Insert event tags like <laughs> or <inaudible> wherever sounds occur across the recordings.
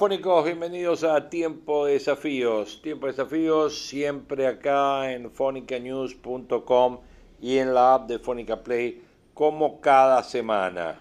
Hola fónicos, bienvenidos a Tiempo de Desafíos. Tiempo de Desafíos siempre acá en fonicanews.com y en la app de Fónica Play como cada semana.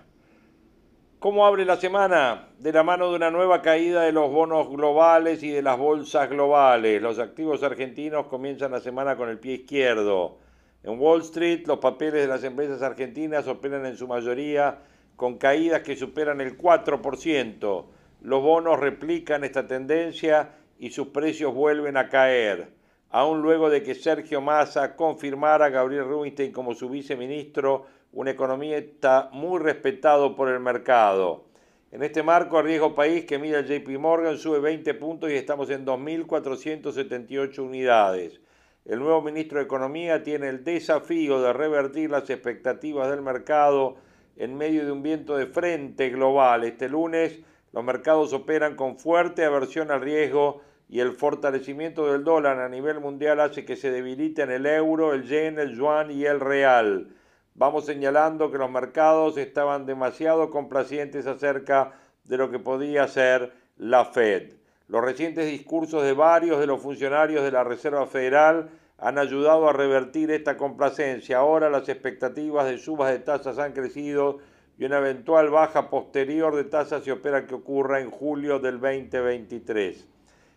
¿Cómo abre la semana? De la mano de una nueva caída de los bonos globales y de las bolsas globales. Los activos argentinos comienzan la semana con el pie izquierdo. En Wall Street los papeles de las empresas argentinas operan en su mayoría con caídas que superan el 4%. Los bonos replican esta tendencia y sus precios vuelven a caer, aún luego de que Sergio Massa confirmara a Gabriel Rubinstein como su viceministro, un economista muy respetado por el mercado. En este marco, riesgo país que mide el JP Morgan sube 20 puntos y estamos en 2.478 unidades. El nuevo ministro de Economía tiene el desafío de revertir las expectativas del mercado en medio de un viento de frente global. Este lunes, los mercados operan con fuerte aversión al riesgo y el fortalecimiento del dólar a nivel mundial hace que se debiliten el euro, el yen, el yuan y el real. Vamos señalando que los mercados estaban demasiado complacientes acerca de lo que podía ser la Fed. Los recientes discursos de varios de los funcionarios de la Reserva Federal han ayudado a revertir esta complacencia. Ahora las expectativas de subas de tasas han crecido y una eventual baja posterior de tasas se opera que ocurra en julio del 2023.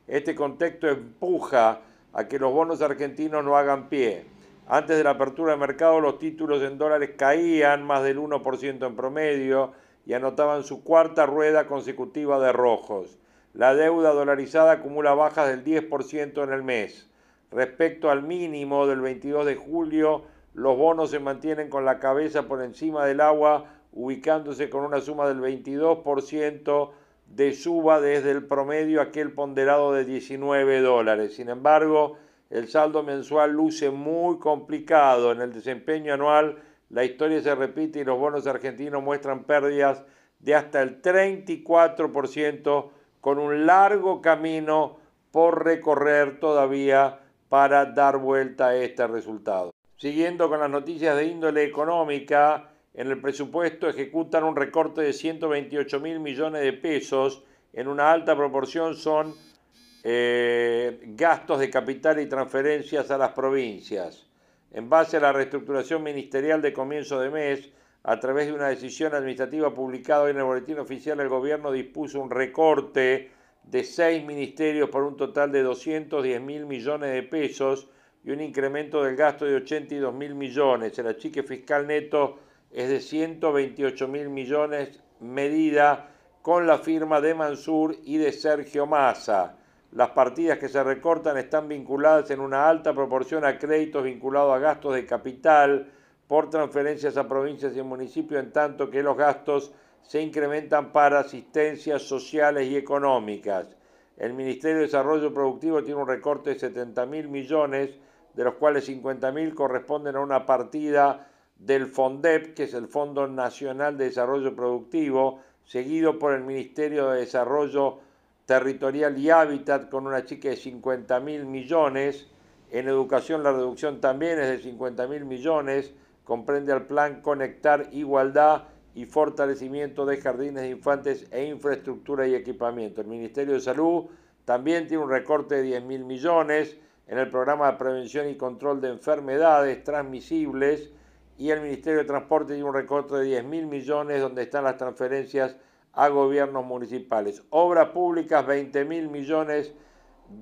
Este contexto empuja a que los bonos argentinos no hagan pie. Antes de la apertura de mercado los títulos en dólares caían más del 1% en promedio y anotaban su cuarta rueda consecutiva de rojos. La deuda dolarizada acumula bajas del 10% en el mes. Respecto al mínimo del 22 de julio, los bonos se mantienen con la cabeza por encima del agua ubicándose con una suma del 22% de suba desde el promedio aquel ponderado de 19 dólares. Sin embargo, el saldo mensual luce muy complicado. En el desempeño anual, la historia se repite y los bonos argentinos muestran pérdidas de hasta el 34% con un largo camino por recorrer todavía para dar vuelta a este resultado. Siguiendo con las noticias de índole económica, en el presupuesto ejecutan un recorte de 128 mil millones de pesos, en una alta proporción son eh, gastos de capital y transferencias a las provincias. En base a la reestructuración ministerial de comienzo de mes, a través de una decisión administrativa publicada en el Boletín Oficial, el Gobierno dispuso un recorte de seis ministerios por un total de 210 mil millones de pesos y un incremento del gasto de 82 mil millones. El achique fiscal neto es de 128 mil millones, medida con la firma de Mansur y de Sergio Massa. Las partidas que se recortan están vinculadas en una alta proporción a créditos vinculados a gastos de capital por transferencias a provincias y municipios, en tanto que los gastos se incrementan para asistencias sociales y económicas. El Ministerio de Desarrollo Productivo tiene un recorte de 70 mil millones, de los cuales 50 mil corresponden a una partida del FONDEP, que es el Fondo Nacional de Desarrollo Productivo, seguido por el Ministerio de Desarrollo Territorial y Hábitat con una chica de 50 mil millones. En educación la reducción también es de 50 mil millones, comprende el plan Conectar Igualdad y fortalecimiento de jardines de infantes e infraestructura y equipamiento. El Ministerio de Salud también tiene un recorte de 10 mil millones en el programa de prevención y control de enfermedades transmisibles y el Ministerio de Transporte tiene un recorte de 10 mil millones donde están las transferencias a gobiernos municipales. Obras públicas, 20 mil millones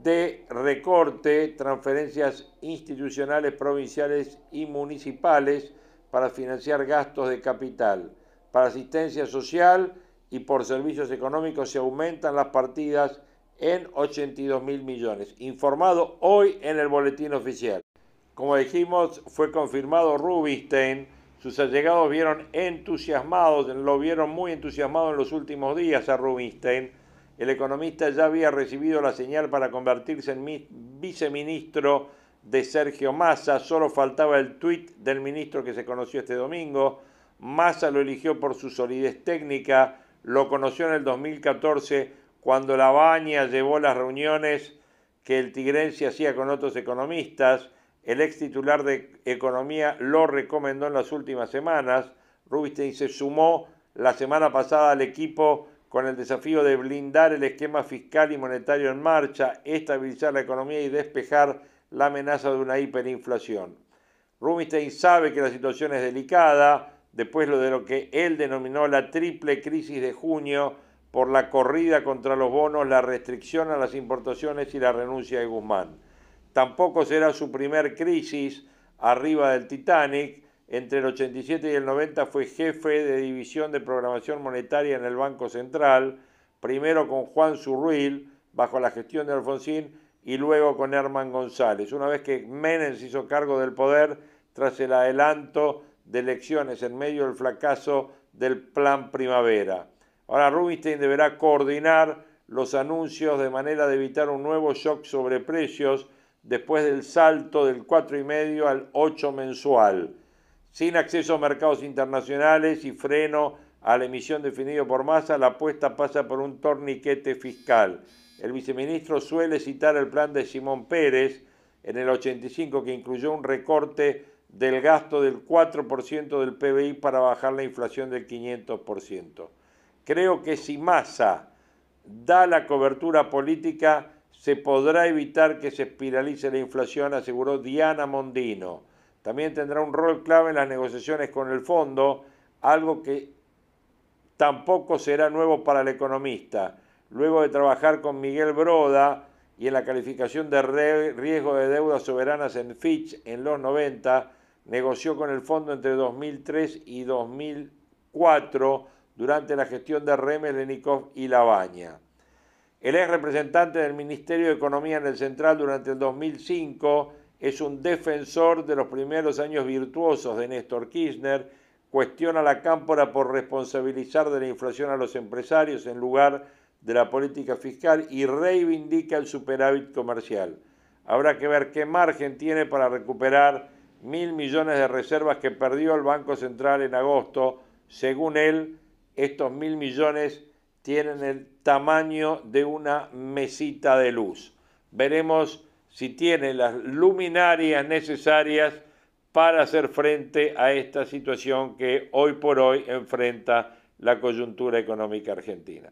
de recorte, transferencias institucionales, provinciales y municipales para financiar gastos de capital. Para asistencia social y por servicios económicos se aumentan las partidas en 82 mil millones, informado hoy en el boletín oficial. Como dijimos, fue confirmado Rubinstein, sus allegados vieron entusiasmados, lo vieron muy entusiasmado en los últimos días a Rubinstein. El economista ya había recibido la señal para convertirse en viceministro de Sergio Massa, solo faltaba el tuit del ministro que se conoció este domingo. Massa lo eligió por su solidez técnica, lo conoció en el 2014 cuando la Baña llevó las reuniones que el tigrense hacía con otros economistas. El ex titular de Economía lo recomendó en las últimas semanas. Rubinstein se sumó la semana pasada al equipo con el desafío de blindar el esquema fiscal y monetario en marcha, estabilizar la economía y despejar la amenaza de una hiperinflación. Rubinstein sabe que la situación es delicada, después de lo que él denominó la triple crisis de junio por la corrida contra los bonos, la restricción a las importaciones y la renuncia de Guzmán. Tampoco será su primer crisis arriba del Titanic. Entre el 87 y el 90 fue jefe de división de programación monetaria en el Banco Central, primero con Juan Zurruil, bajo la gestión de Alfonsín, y luego con Herman González. Una vez que Menem se hizo cargo del poder tras el adelanto de elecciones en medio del fracaso del Plan Primavera. Ahora Rubinstein deberá coordinar los anuncios de manera de evitar un nuevo shock sobre precios después del salto del 4,5 al 8 mensual. Sin acceso a mercados internacionales y freno a la emisión definido por masa, la apuesta pasa por un torniquete fiscal. El viceministro suele citar el plan de Simón Pérez en el 85 que incluyó un recorte del gasto del 4% del PBI para bajar la inflación del 500%. Creo que si Massa da la cobertura política, se podrá evitar que se espiralice la inflación, aseguró Diana Mondino. También tendrá un rol clave en las negociaciones con el fondo, algo que tampoco será nuevo para el economista. Luego de trabajar con Miguel Broda y en la calificación de riesgo de deudas soberanas en Fitch en los 90, negoció con el fondo entre 2003 y 2004 durante la gestión de Remes, Lenikov y Labaña. El ex representante del Ministerio de Economía en el Central durante el 2005 es un defensor de los primeros años virtuosos de Néstor Kirchner, cuestiona la cámpora por responsabilizar de la inflación a los empresarios en lugar de la política fiscal y reivindica el superávit comercial. Habrá que ver qué margen tiene para recuperar mil millones de reservas que perdió el Banco Central en agosto. Según él, estos mil millones tienen el tamaño de una mesita de luz. Veremos si tiene las luminarias necesarias para hacer frente a esta situación que hoy por hoy enfrenta la coyuntura económica argentina.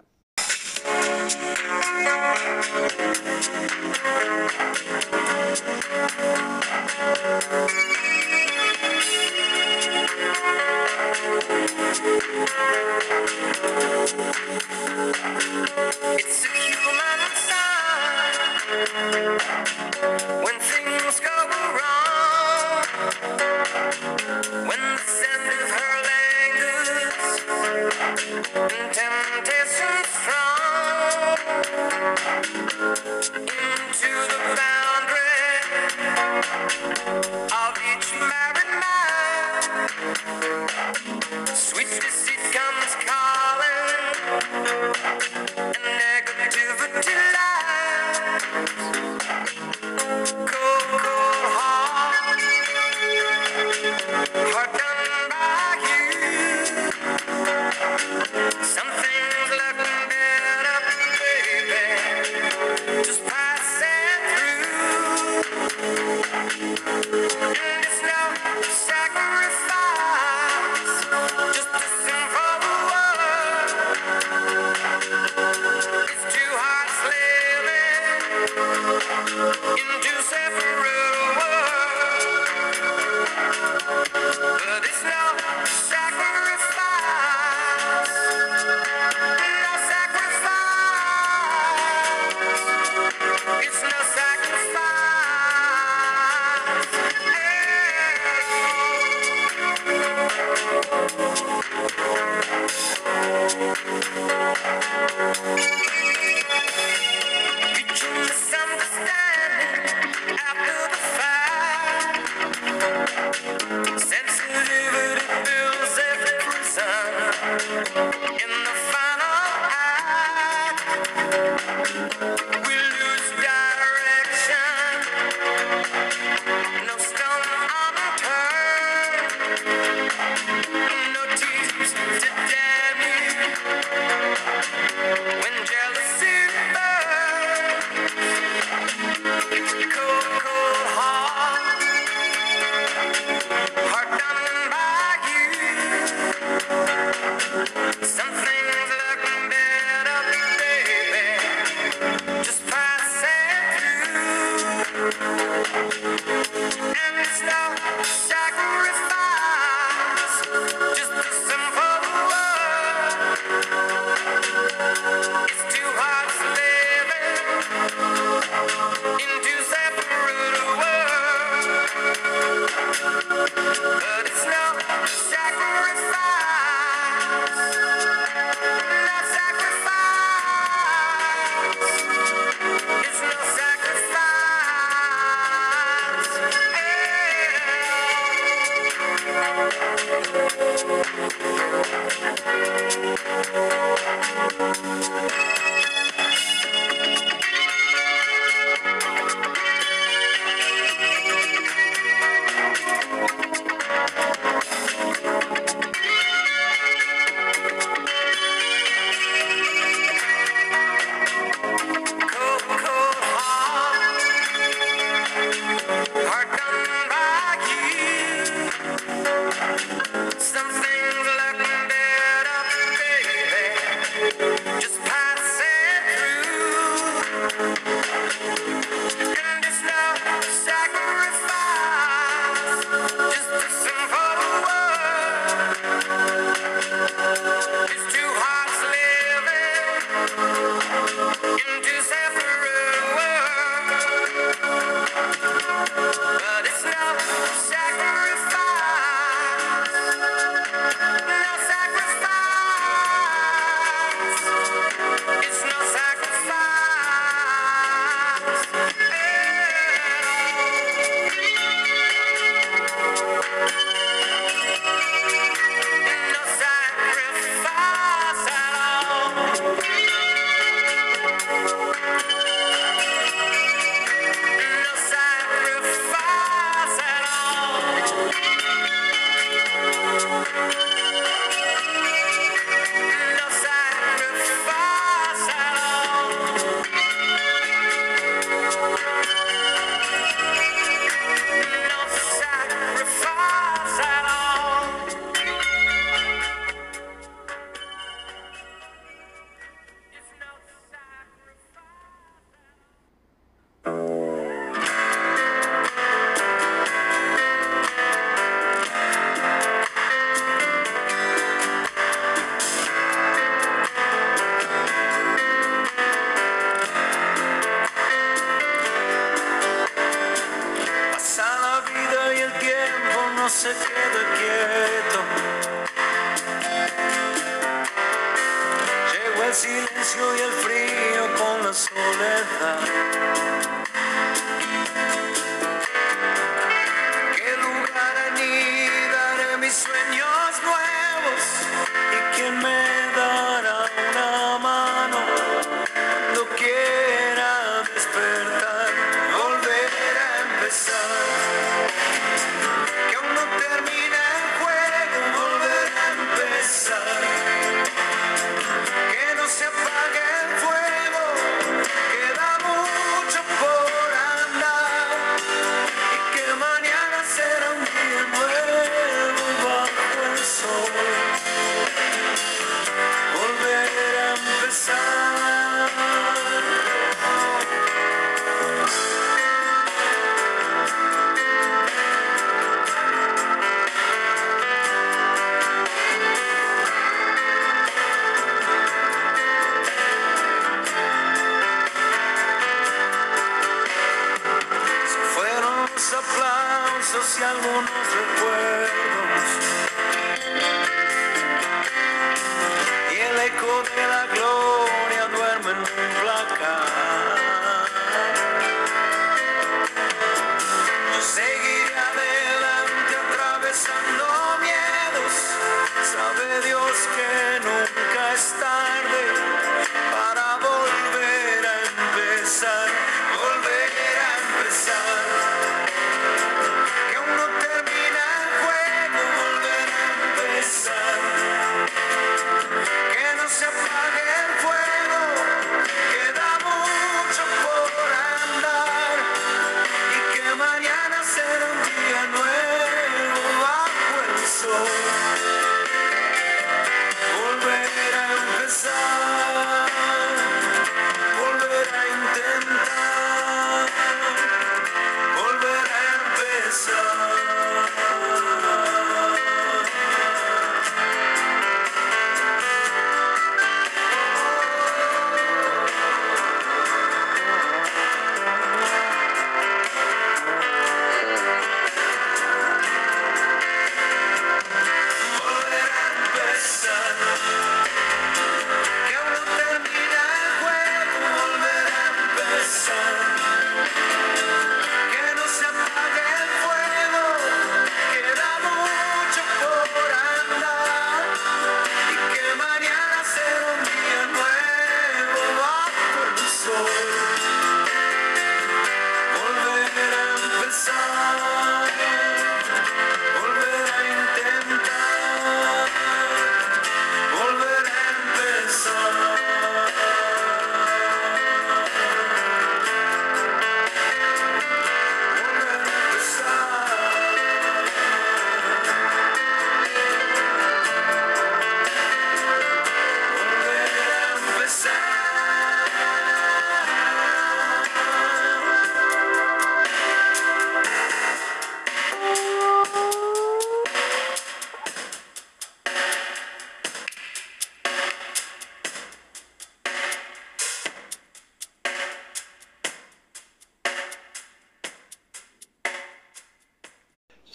Dios que nunca es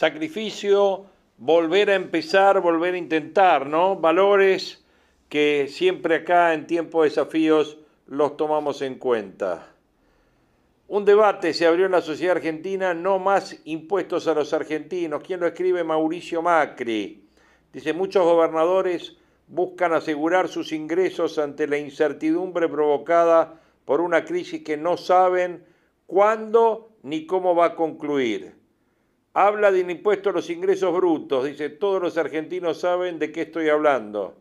sacrificio, volver a empezar, volver a intentar, ¿no? Valores que siempre acá en tiempo de desafíos los tomamos en cuenta. Un debate se abrió en la sociedad argentina, no más impuestos a los argentinos. ¿Quién lo escribe? Mauricio Macri. Dice, muchos gobernadores buscan asegurar sus ingresos ante la incertidumbre provocada por una crisis que no saben cuándo ni cómo va a concluir. Habla del impuesto a los ingresos brutos, dice, todos los argentinos saben de qué estoy hablando.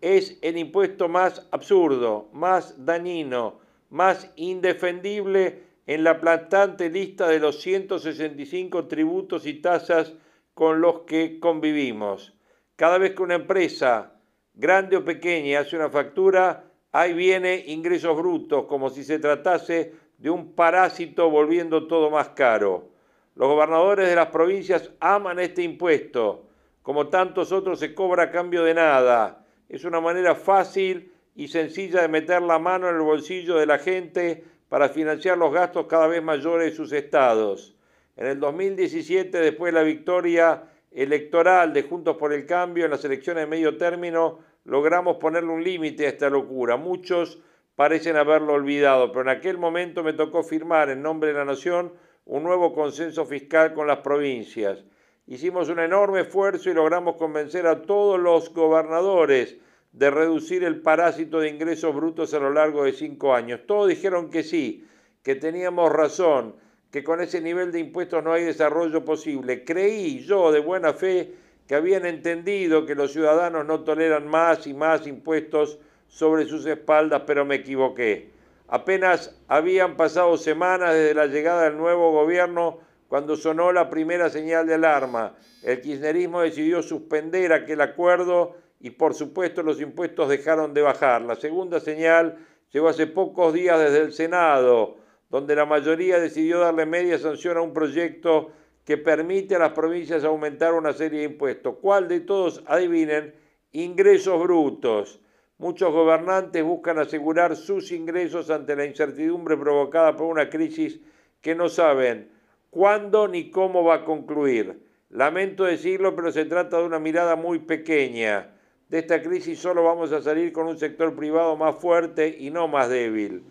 Es el impuesto más absurdo, más dañino, más indefendible en la plantante lista de los 165 tributos y tasas con los que convivimos. Cada vez que una empresa, grande o pequeña, hace una factura, ahí viene ingresos brutos, como si se tratase de un parásito volviendo todo más caro. Los gobernadores de las provincias aman este impuesto. Como tantos otros se cobra a cambio de nada. Es una manera fácil y sencilla de meter la mano en el bolsillo de la gente para financiar los gastos cada vez mayores de sus estados. En el 2017, después de la victoria electoral de Juntos por el Cambio en las elecciones de medio término, logramos ponerle un límite a esta locura. Muchos parecen haberlo olvidado, pero en aquel momento me tocó firmar en nombre de la Nación un nuevo consenso fiscal con las provincias. Hicimos un enorme esfuerzo y logramos convencer a todos los gobernadores de reducir el parásito de ingresos brutos a lo largo de cinco años. Todos dijeron que sí, que teníamos razón, que con ese nivel de impuestos no hay desarrollo posible. Creí yo de buena fe que habían entendido que los ciudadanos no toleran más y más impuestos sobre sus espaldas, pero me equivoqué. Apenas habían pasado semanas desde la llegada del nuevo gobierno cuando sonó la primera señal de alarma. El kirchnerismo decidió suspender aquel acuerdo y por supuesto los impuestos dejaron de bajar. La segunda señal llegó hace pocos días desde el Senado, donde la mayoría decidió darle media sanción a un proyecto que permite a las provincias aumentar una serie de impuestos. ¿Cuál de todos? Adivinen, ingresos brutos. Muchos gobernantes buscan asegurar sus ingresos ante la incertidumbre provocada por una crisis que no saben cuándo ni cómo va a concluir. Lamento decirlo, pero se trata de una mirada muy pequeña. De esta crisis solo vamos a salir con un sector privado más fuerte y no más débil.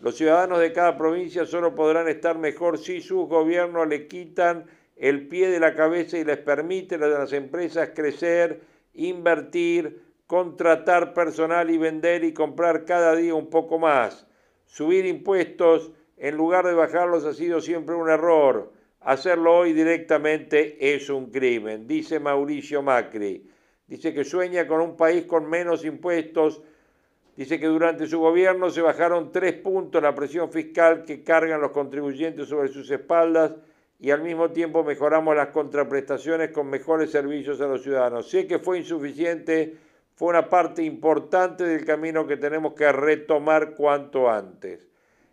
Los ciudadanos de cada provincia solo podrán estar mejor si sus gobiernos le quitan el pie de la cabeza y les permiten a las empresas crecer, invertir, contratar personal y vender y comprar cada día un poco más. Subir impuestos en lugar de bajarlos ha sido siempre un error. Hacerlo hoy directamente es un crimen, dice Mauricio Macri. Dice que sueña con un país con menos impuestos. Dice que durante su gobierno se bajaron tres puntos la presión fiscal que cargan los contribuyentes sobre sus espaldas y al mismo tiempo mejoramos las contraprestaciones con mejores servicios a los ciudadanos. Sé que fue insuficiente fue una parte importante del camino que tenemos que retomar cuanto antes.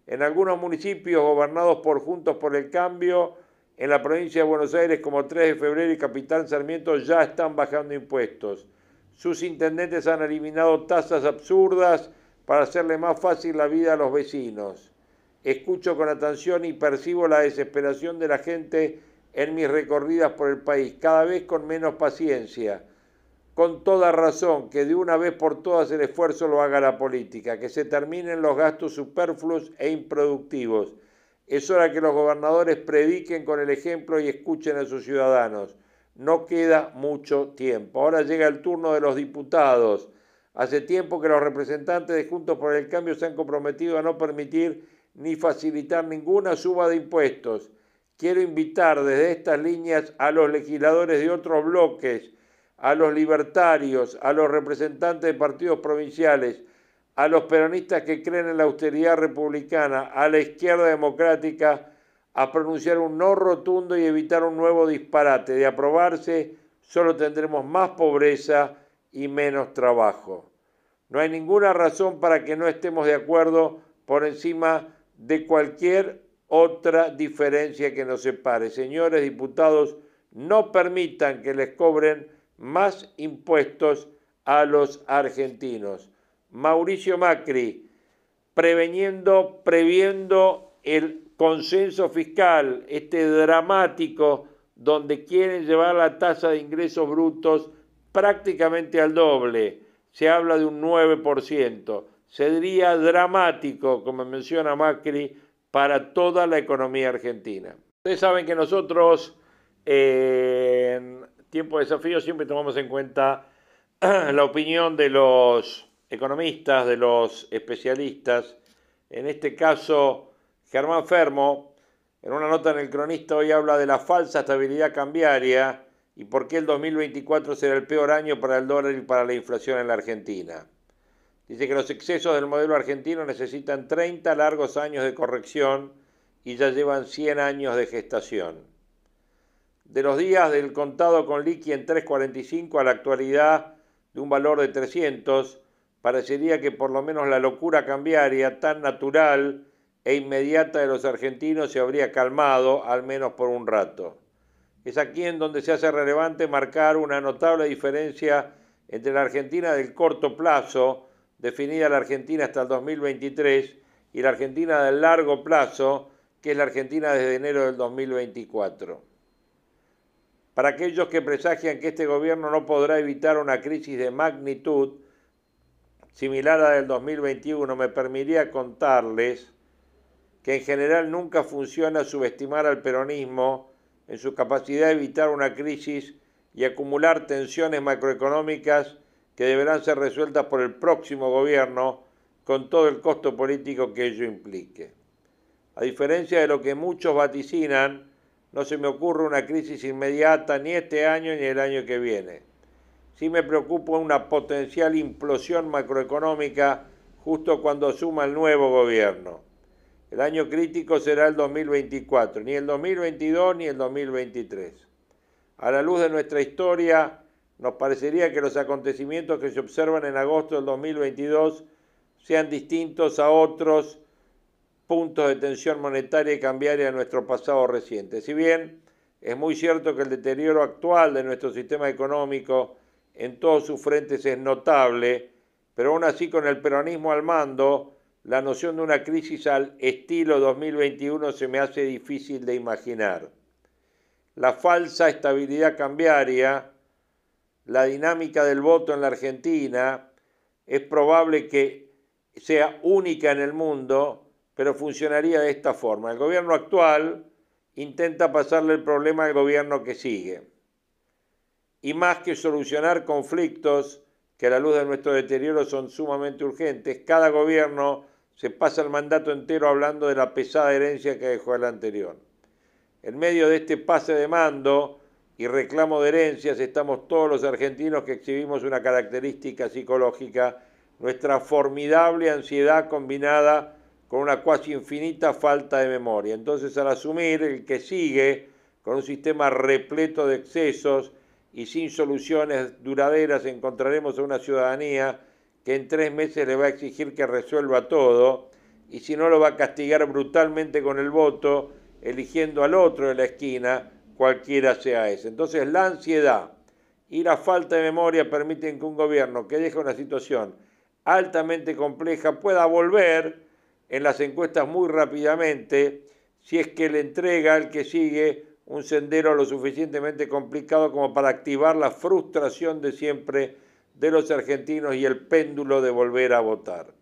En algunos municipios gobernados por Juntos por el Cambio, en la provincia de Buenos Aires como 3 de febrero y Capital Sarmiento ya están bajando impuestos. Sus intendentes han eliminado tasas absurdas para hacerle más fácil la vida a los vecinos. Escucho con atención y percibo la desesperación de la gente en mis recorridas por el país, cada vez con menos paciencia con toda razón que de una vez por todas el esfuerzo lo haga la política, que se terminen los gastos superfluos e improductivos. Es hora que los gobernadores prediquen con el ejemplo y escuchen a sus ciudadanos. No queda mucho tiempo. Ahora llega el turno de los diputados. Hace tiempo que los representantes de Juntos por el Cambio se han comprometido a no permitir ni facilitar ninguna suba de impuestos. Quiero invitar desde estas líneas a los legisladores de otros bloques a los libertarios, a los representantes de partidos provinciales, a los peronistas que creen en la austeridad republicana, a la izquierda democrática, a pronunciar un no rotundo y evitar un nuevo disparate. De aprobarse, solo tendremos más pobreza y menos trabajo. No hay ninguna razón para que no estemos de acuerdo por encima de cualquier otra diferencia que nos separe. Señores diputados, no permitan que les cobren más impuestos a los argentinos. Mauricio Macri, preveniendo, previendo el consenso fiscal, este dramático, donde quieren llevar la tasa de ingresos brutos prácticamente al doble. Se habla de un 9%. Sería dramático, como menciona Macri, para toda la economía argentina. Ustedes saben que nosotros eh, tiempo de desafío siempre tomamos en cuenta <clears throat> la opinión de los economistas, de los especialistas. En este caso, Germán Fermo, en una nota en el cronista hoy habla de la falsa estabilidad cambiaria y por qué el 2024 será el peor año para el dólar y para la inflación en la Argentina. Dice que los excesos del modelo argentino necesitan 30 largos años de corrección y ya llevan 100 años de gestación de los días del contado con liqui en 3.45 a la actualidad de un valor de 300, parecería que por lo menos la locura cambiaria tan natural e inmediata de los argentinos se habría calmado, al menos por un rato. Es aquí en donde se hace relevante marcar una notable diferencia entre la Argentina del corto plazo, definida la Argentina hasta el 2023, y la Argentina del largo plazo, que es la Argentina desde enero del 2024. Para aquellos que presagian que este gobierno no podrá evitar una crisis de magnitud similar a la del 2021, me permitiría contarles que en general nunca funciona subestimar al peronismo en su capacidad de evitar una crisis y acumular tensiones macroeconómicas que deberán ser resueltas por el próximo gobierno con todo el costo político que ello implique. A diferencia de lo que muchos vaticinan, no se me ocurre una crisis inmediata ni este año ni el año que viene. Sí me preocupa una potencial implosión macroeconómica justo cuando asuma el nuevo gobierno. El año crítico será el 2024, ni el 2022 ni el 2023. A la luz de nuestra historia, nos parecería que los acontecimientos que se observan en agosto del 2022 sean distintos a otros puntos de tensión monetaria y cambiaria de nuestro pasado reciente. Si bien es muy cierto que el deterioro actual de nuestro sistema económico en todos sus frentes es notable, pero aún así con el peronismo al mando, la noción de una crisis al estilo 2021 se me hace difícil de imaginar. La falsa estabilidad cambiaria, la dinámica del voto en la Argentina, es probable que sea única en el mundo pero funcionaría de esta forma. El gobierno actual intenta pasarle el problema al gobierno que sigue. Y más que solucionar conflictos que a la luz de nuestro deterioro son sumamente urgentes, cada gobierno se pasa el mandato entero hablando de la pesada herencia que dejó el anterior. En medio de este pase de mando y reclamo de herencias estamos todos los argentinos que exhibimos una característica psicológica, nuestra formidable ansiedad combinada con una cuasi infinita falta de memoria. Entonces, al asumir el que sigue con un sistema repleto de excesos y sin soluciones duraderas, encontraremos a una ciudadanía que en tres meses le va a exigir que resuelva todo y si no lo va a castigar brutalmente con el voto, eligiendo al otro de la esquina, cualquiera sea ese. Entonces, la ansiedad y la falta de memoria permiten que un gobierno que deja una situación altamente compleja pueda volver en las encuestas muy rápidamente si es que le entrega al que sigue un sendero lo suficientemente complicado como para activar la frustración de siempre de los argentinos y el péndulo de volver a votar.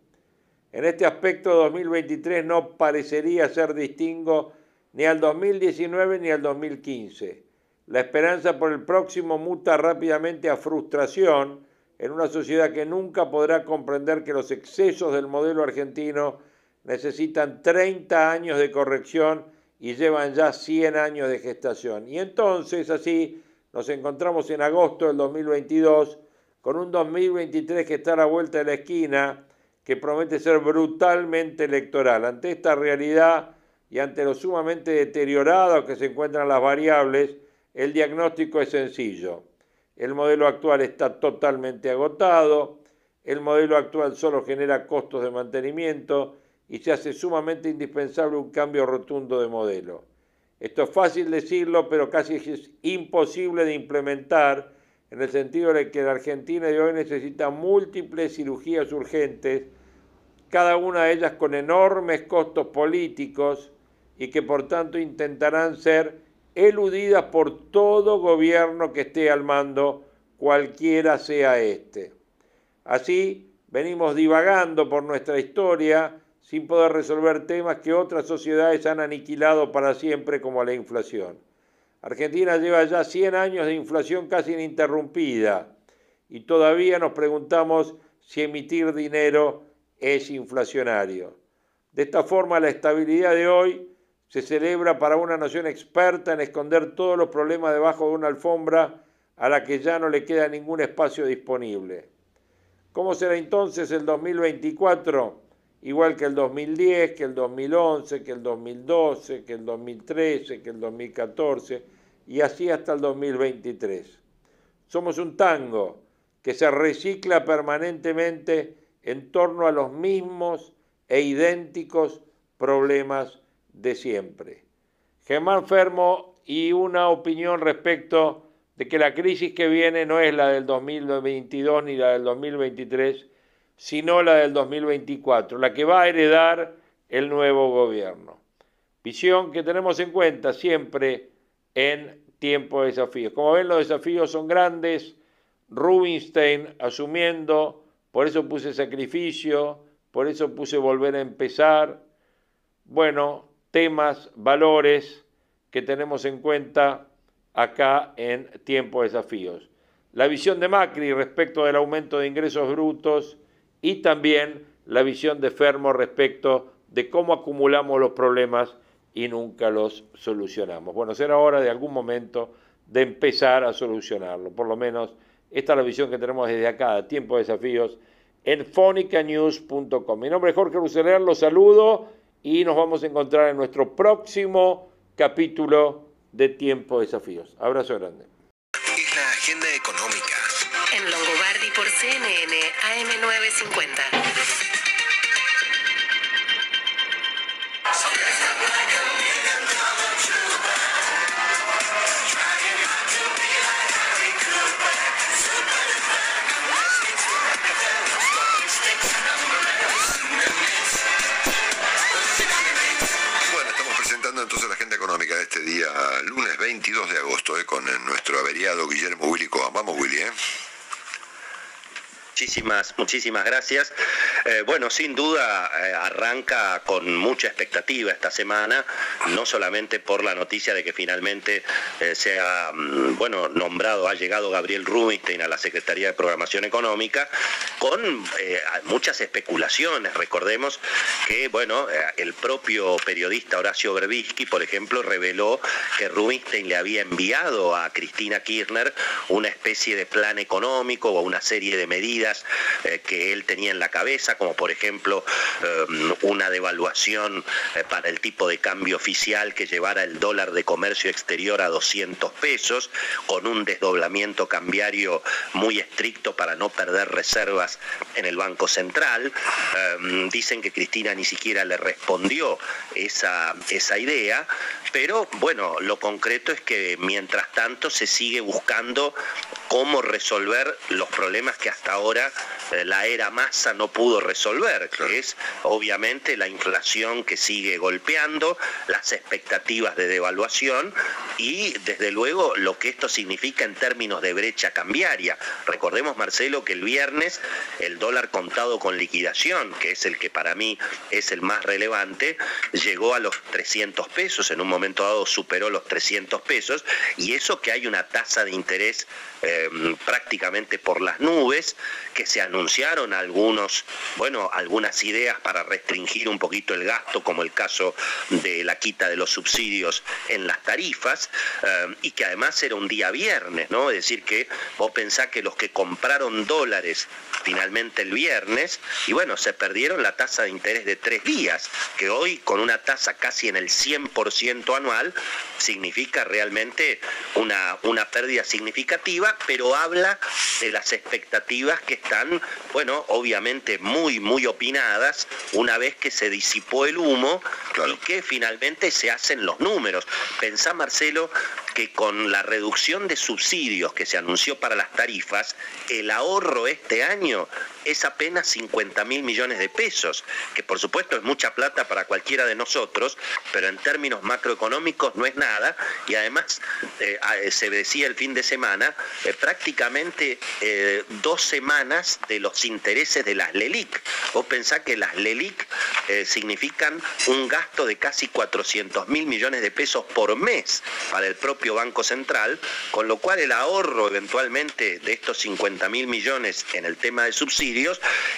En este aspecto 2023 no parecería ser distingo ni al 2019 ni al 2015. La esperanza por el próximo muta rápidamente a frustración en una sociedad que nunca podrá comprender que los excesos del modelo argentino necesitan 30 años de corrección y llevan ya 100 años de gestación. Y entonces así nos encontramos en agosto del 2022 con un 2023 que está a la vuelta de la esquina, que promete ser brutalmente electoral. Ante esta realidad y ante lo sumamente deteriorado que se encuentran las variables, el diagnóstico es sencillo. El modelo actual está totalmente agotado, el modelo actual solo genera costos de mantenimiento y se hace sumamente indispensable un cambio rotundo de modelo. Esto es fácil decirlo, pero casi es imposible de implementar en el sentido de que la Argentina de hoy necesita múltiples cirugías urgentes, cada una de ellas con enormes costos políticos y que por tanto intentarán ser eludidas por todo gobierno que esté al mando, cualquiera sea este. Así venimos divagando por nuestra historia sin poder resolver temas que otras sociedades han aniquilado para siempre como la inflación. Argentina lleva ya 100 años de inflación casi ininterrumpida y todavía nos preguntamos si emitir dinero es inflacionario. De esta forma, la estabilidad de hoy se celebra para una nación experta en esconder todos los problemas debajo de una alfombra a la que ya no le queda ningún espacio disponible. ¿Cómo será entonces el 2024? Igual que el 2010, que el 2011, que el 2012, que el 2013, que el 2014 y así hasta el 2023. Somos un tango que se recicla permanentemente en torno a los mismos e idénticos problemas de siempre. Germán Fermo y una opinión respecto de que la crisis que viene no es la del 2022 ni la del 2023, sino la del 2024, la que va a heredar el nuevo gobierno. Visión que tenemos en cuenta siempre en tiempo de desafíos. Como ven, los desafíos son grandes. Rubinstein asumiendo, por eso puse sacrificio, por eso puse volver a empezar. Bueno, temas, valores que tenemos en cuenta acá en tiempo de desafíos. La visión de Macri respecto del aumento de ingresos brutos y también la visión de Fermo respecto de cómo acumulamos los problemas y nunca los solucionamos. Bueno, será hora de algún momento de empezar a solucionarlo. Por lo menos esta es la visión que tenemos desde acá, Tiempo de Desafíos, en fonicanews.com. Mi nombre es Jorge Ruseler, los saludo y nos vamos a encontrar en nuestro próximo capítulo de Tiempo de Desafíos. Abrazo grande. Es la agenda económica. En Por CNN AM950. este día, lunes 22 de agosto, eh, con nuestro averiado Guillermo Willy Vamos, Willy, ¿eh? Muchísimas, muchísimas gracias. Eh, bueno, sin duda eh, arranca con mucha expectativa esta semana, no solamente por la noticia de que finalmente eh, se ha mm, bueno, nombrado, ha llegado Gabriel Rubinstein a la Secretaría de Programación Económica, con muchas especulaciones. Recordemos que bueno, el propio periodista Horacio Berbisky, por ejemplo, reveló que Rubinstein le había enviado a Cristina Kirchner una especie de plan económico o una serie de medidas eh, que él tenía en la cabeza, como por ejemplo eh, una devaluación eh, para el tipo de cambio oficial que llevara el dólar de comercio exterior a 200 pesos, con un desdoblamiento cambiario muy estricto para no perder reservas en el Banco Central. dicen que Cristina ni siquiera le respondió esa, esa idea, pero bueno, lo concreto es que mientras tanto se sigue buscando cómo resolver los problemas que hasta ahora eh, la era masa no pudo resolver, que es obviamente la inflación que sigue golpeando, expectativas de devaluación y desde luego lo que esto significa en términos de brecha cambiaria. Recordemos, Marcelo, que el viernes el dólar contado con liquidación, que es el que para mí es el más relevante, llegó a los 300 pesos, en un momento dado superó los 300 pesos, y eso que hay una tasa de interés em, prácticamente por las nubes, que se anunciaron algunos, bueno, algunas ideas para restringir un poquito el gasto, como el caso de la quita de los subsidios en las tarifas, em, y que además era un día viernes, ¿no? Es decir, que vos pensás que los que compraron dólares finalmente el viernes, y bueno, se perdieron la tasa de interés de tres días, que hoy con una tasa casi en el 100% anual, significa realmente una, una pérdida significativa, pero habla de las expectativas que están, bueno, obviamente muy, muy opinadas una vez que se disipó el humo y que finalmente se hacen los números. Pensá, Marcelo, que con la reducción de subsidios que se anunció para las tarifas, el ahorro este año es apenas 50 mil millones de pesos, que por supuesto es mucha plata para cualquiera de nosotros, pero en términos macroeconómicos no es nada, y además eh, eh, se decía el fin de semana, eh, prácticamente dos semanas de los intereses de las LELIC. Vos pensás que las LELIC significan un gasto de casi 400 mil millones de pesos por mes para el propio Banco Central, con lo cual el ahorro eventualmente de estos 50 mil millones en el tema de subsidios,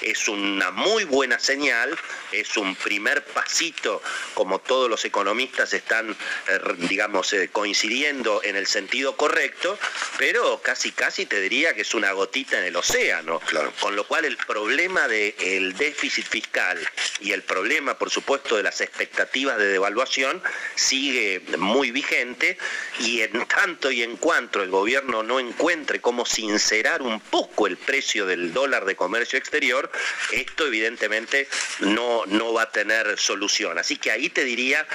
es una muy buena señal, es un primer pasito, como todos los economistas están, eh, digamos, eh, coincidiendo en el sentido correcto, pero casi casi te diría que es una gotita en el océano. Con lo cual el problema del déficit fiscal y el problema, por supuesto, de las expectativas de devaluación sigue muy vigente y en tanto y en cuanto el gobierno no encuentre cómo sincerar un poco el precio del dólar de comercio, exterior, esto evidentemente no, no va a tener solución. Así que ahí te diría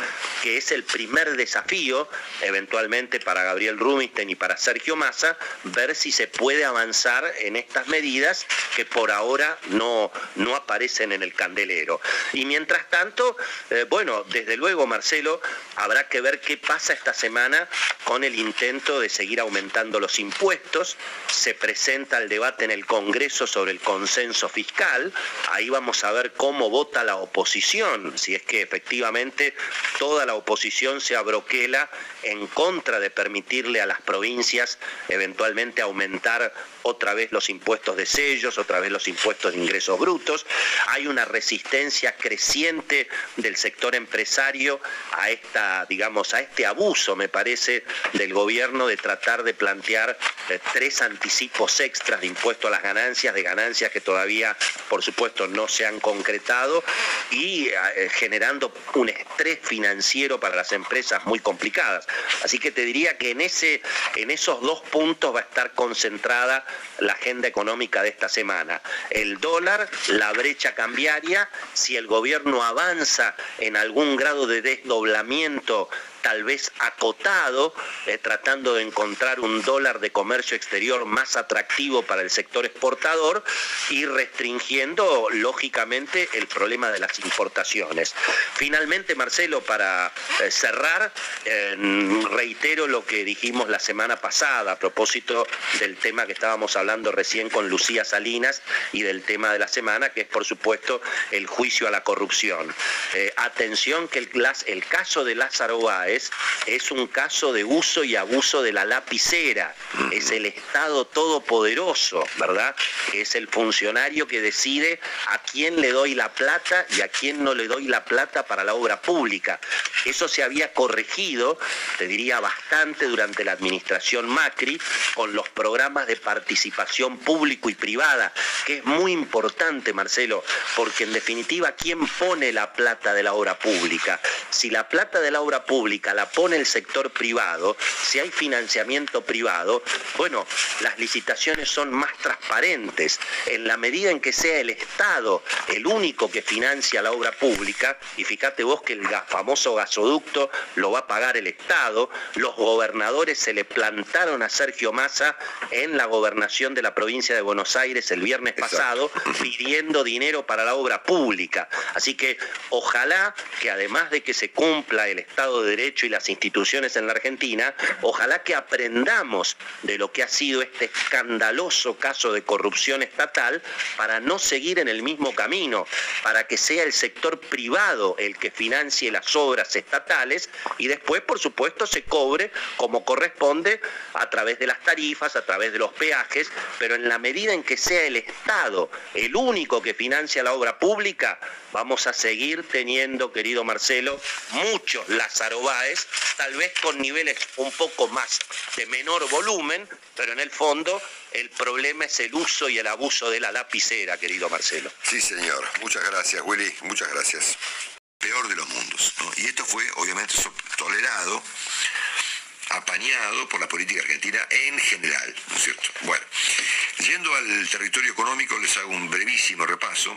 que es el primer desafío, eventualmente para Gabriel Rubinstein y para Sergio Massa, ver si se puede avanzar en estas medidas que por ahora no, no aparecen en el candelero. Y mientras tanto, eh, bueno, desde luego, Marcelo, habrá que ver qué pasa esta semana con el intento de seguir aumentando los impuestos. Se presenta el debate en el Congreso sobre el fiscal, ahí vamos a ver cómo vota la oposición, si es que efectivamente toda la oposición se abroquela en contra de permitirle a las provincias eventualmente aumentar otra vez los impuestos de sellos, otra vez los impuestos de ingresos brutos. Hay una resistencia creciente del sector empresario a esta, digamos, a este abuso, me parece, del gobierno de tratar de plantear eh, tres anticipos extras de impuesto a las ganancias, de ganancias que todavía, por supuesto, no se han concretado y eh, generando un estrés financiero para las empresas muy complicadas. Así que te diría que en, ese, en esos dos puntos va a estar concentrada la agenda económica de esta semana. El dólar, la brecha cambiaria, si el gobierno avanza en algún grado de desdoblamiento tal vez acotado, eh, tratando de encontrar un dólar de comercio exterior más atractivo para el sector exportador y restringiendo, lógicamente, el problema de las importaciones. Finalmente, Marcelo, para eh, cerrar, reitero lo que dijimos la semana pasada a propósito del tema que estábamos hablando recién con Lucía Salinas y del tema de la semana, que es, por supuesto, el juicio a la corrupción. Eh, atención que el, el caso de Lázaro Báez es un caso de uso y abuso de la lapicera. Es el Estado todopoderoso, ¿verdad? Es el funcionario que decide a quién le doy la plata y a quién no le doy la plata para la obra pública. Eso se había corregido, te diría bastante, durante la administración Macri, con los programas de participación público y privada, que es muy importante, Marcelo, porque en definitiva, ¿quién pone la plata de la obra pública? Si la plata de la obra pública la pone el sector privado, si hay financiamiento privado, bueno, las licitaciones son más transparentes. En la medida en que sea el Estado el único que financia la obra pública, y fíjate vos que el famoso gasoducto lo va a pagar el Estado, los gobernadores se le plantaron a Sergio Massa en la gobernación de la provincia de Buenos Aires el viernes pasado pidiendo dinero para la obra pública. Así que ojalá que además de que se cumpla el Estado de Derecho y las instituciones en la Argentina, ojalá que aprendamos de lo que ha sido este escandaloso caso de corrupción estatal para no seguir en el mismo camino, para que sea el sector privado el que financie las obras estatales y después, por supuesto, se cobre como corresponde a través de las tarifas, a través de los peajes, pero en la medida en que sea el Estado el único que financia la obra pública, vamos a seguir teniendo, querido Marcelo, muchos Lázaro Tal vez con niveles un poco más de menor volumen, pero en el fondo el problema es el uso y el abuso de la lapicera, querido Marcelo. Sí, señor. Muchas gracias, Willy. Muchas gracias. Peor de los mundos. Y esto fue, obviamente, tolerado apañado por la política argentina en general, ¿no es cierto? Bueno, yendo al territorio económico les hago un brevísimo repaso.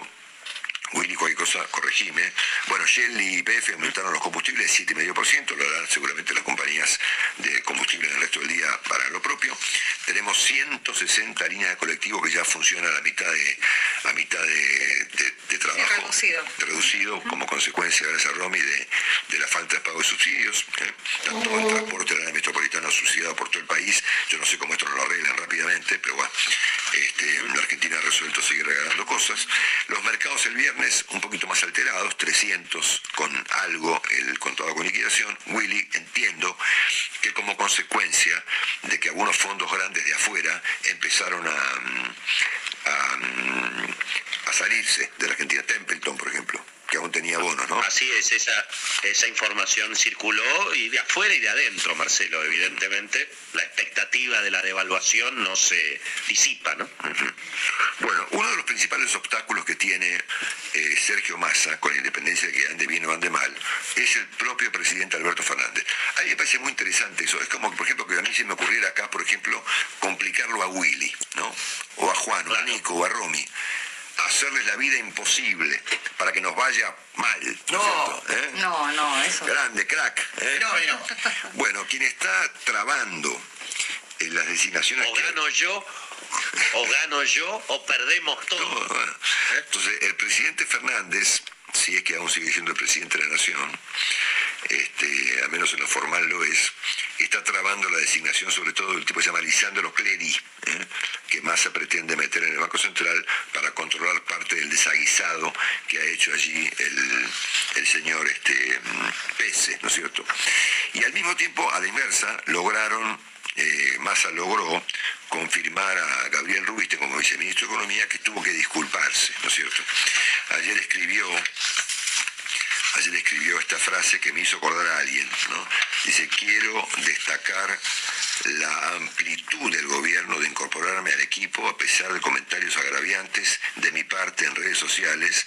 Willy, cualquier cosa, corregime. Bueno, Shell y IPF aumentaron los combustibles 7,5%, lo harán seguramente las compañías de combustible en el resto del día para lo propio. Tenemos 160 líneas de colectivo que ya funcionan a la mitad de, a mitad de, trabajo. reducido. Reducido como consecuencia, gracias a Romy, de, la falta de pago de subsidios. ¿eh? Tanto el transporte de la metropolitana subsidiado por todo el país. Yo no sé cómo esto no lo arreglan rápidamente, pero bueno, este, la Argentina ha resuelto seguir regalando cosas. Los mercados el viernes un poquito más alterados, 300 con algo el contado con liquidación. Willy, entiendo que como consecuencia de que algunos fondos grandes de afuera empezaron a, a, a salirse de la Argentina, Templeton, por ejemplo que aún tenía bonos, ¿no? Así es, esa, esa información circuló y de afuera y de adentro, Marcelo, evidentemente. La expectativa de la devaluación no se disipa, ¿no los principales obstáculos que tiene eh, Sergio Massa, con la independencia de que ande bien o ande mal, es el propio presidente Alberto Fernández. A mí me parece muy interesante eso. Es como, por ejemplo, que a mí se me ocurriera acá, por ejemplo, complicarlo a Willy, ¿no? O a Juan, o a Nico, o a Romy hacerles la vida imposible para que nos vaya mal. No, ¿Eh? no, no, eso. Grande, crack. ¿eh? No, no. Bueno, quien está trabando las designaciones. O gano yo, o gano yo, o perdemos todo. ¿Eh? Entonces, el presidente Fernández, si es que aún sigue siendo el presidente de la Nación, este, al menos en lo formal lo es, está trabando la designación sobre todo del tipo que se llama Lisandro Clery, ¿eh? que Massa pretende meter en el Banco Central para controlar parte del desaguisado que ha hecho allí el, señor este, Pese, ¿no es cierto? Y al mismo tiempo, a la inversa, lograron, eh, Massa logró confirmar a Gabriel Rubiste como viceministro de Economía que tuvo que disculparse, ¿no es cierto? Ayer escribió Ayer escribió esta frase que me hizo acordar a alguien, ¿no? Dice, quiero destacar la amplitud del gobierno de incorporarme al equipo a pesar de comentarios agraviantes de mi parte en redes sociales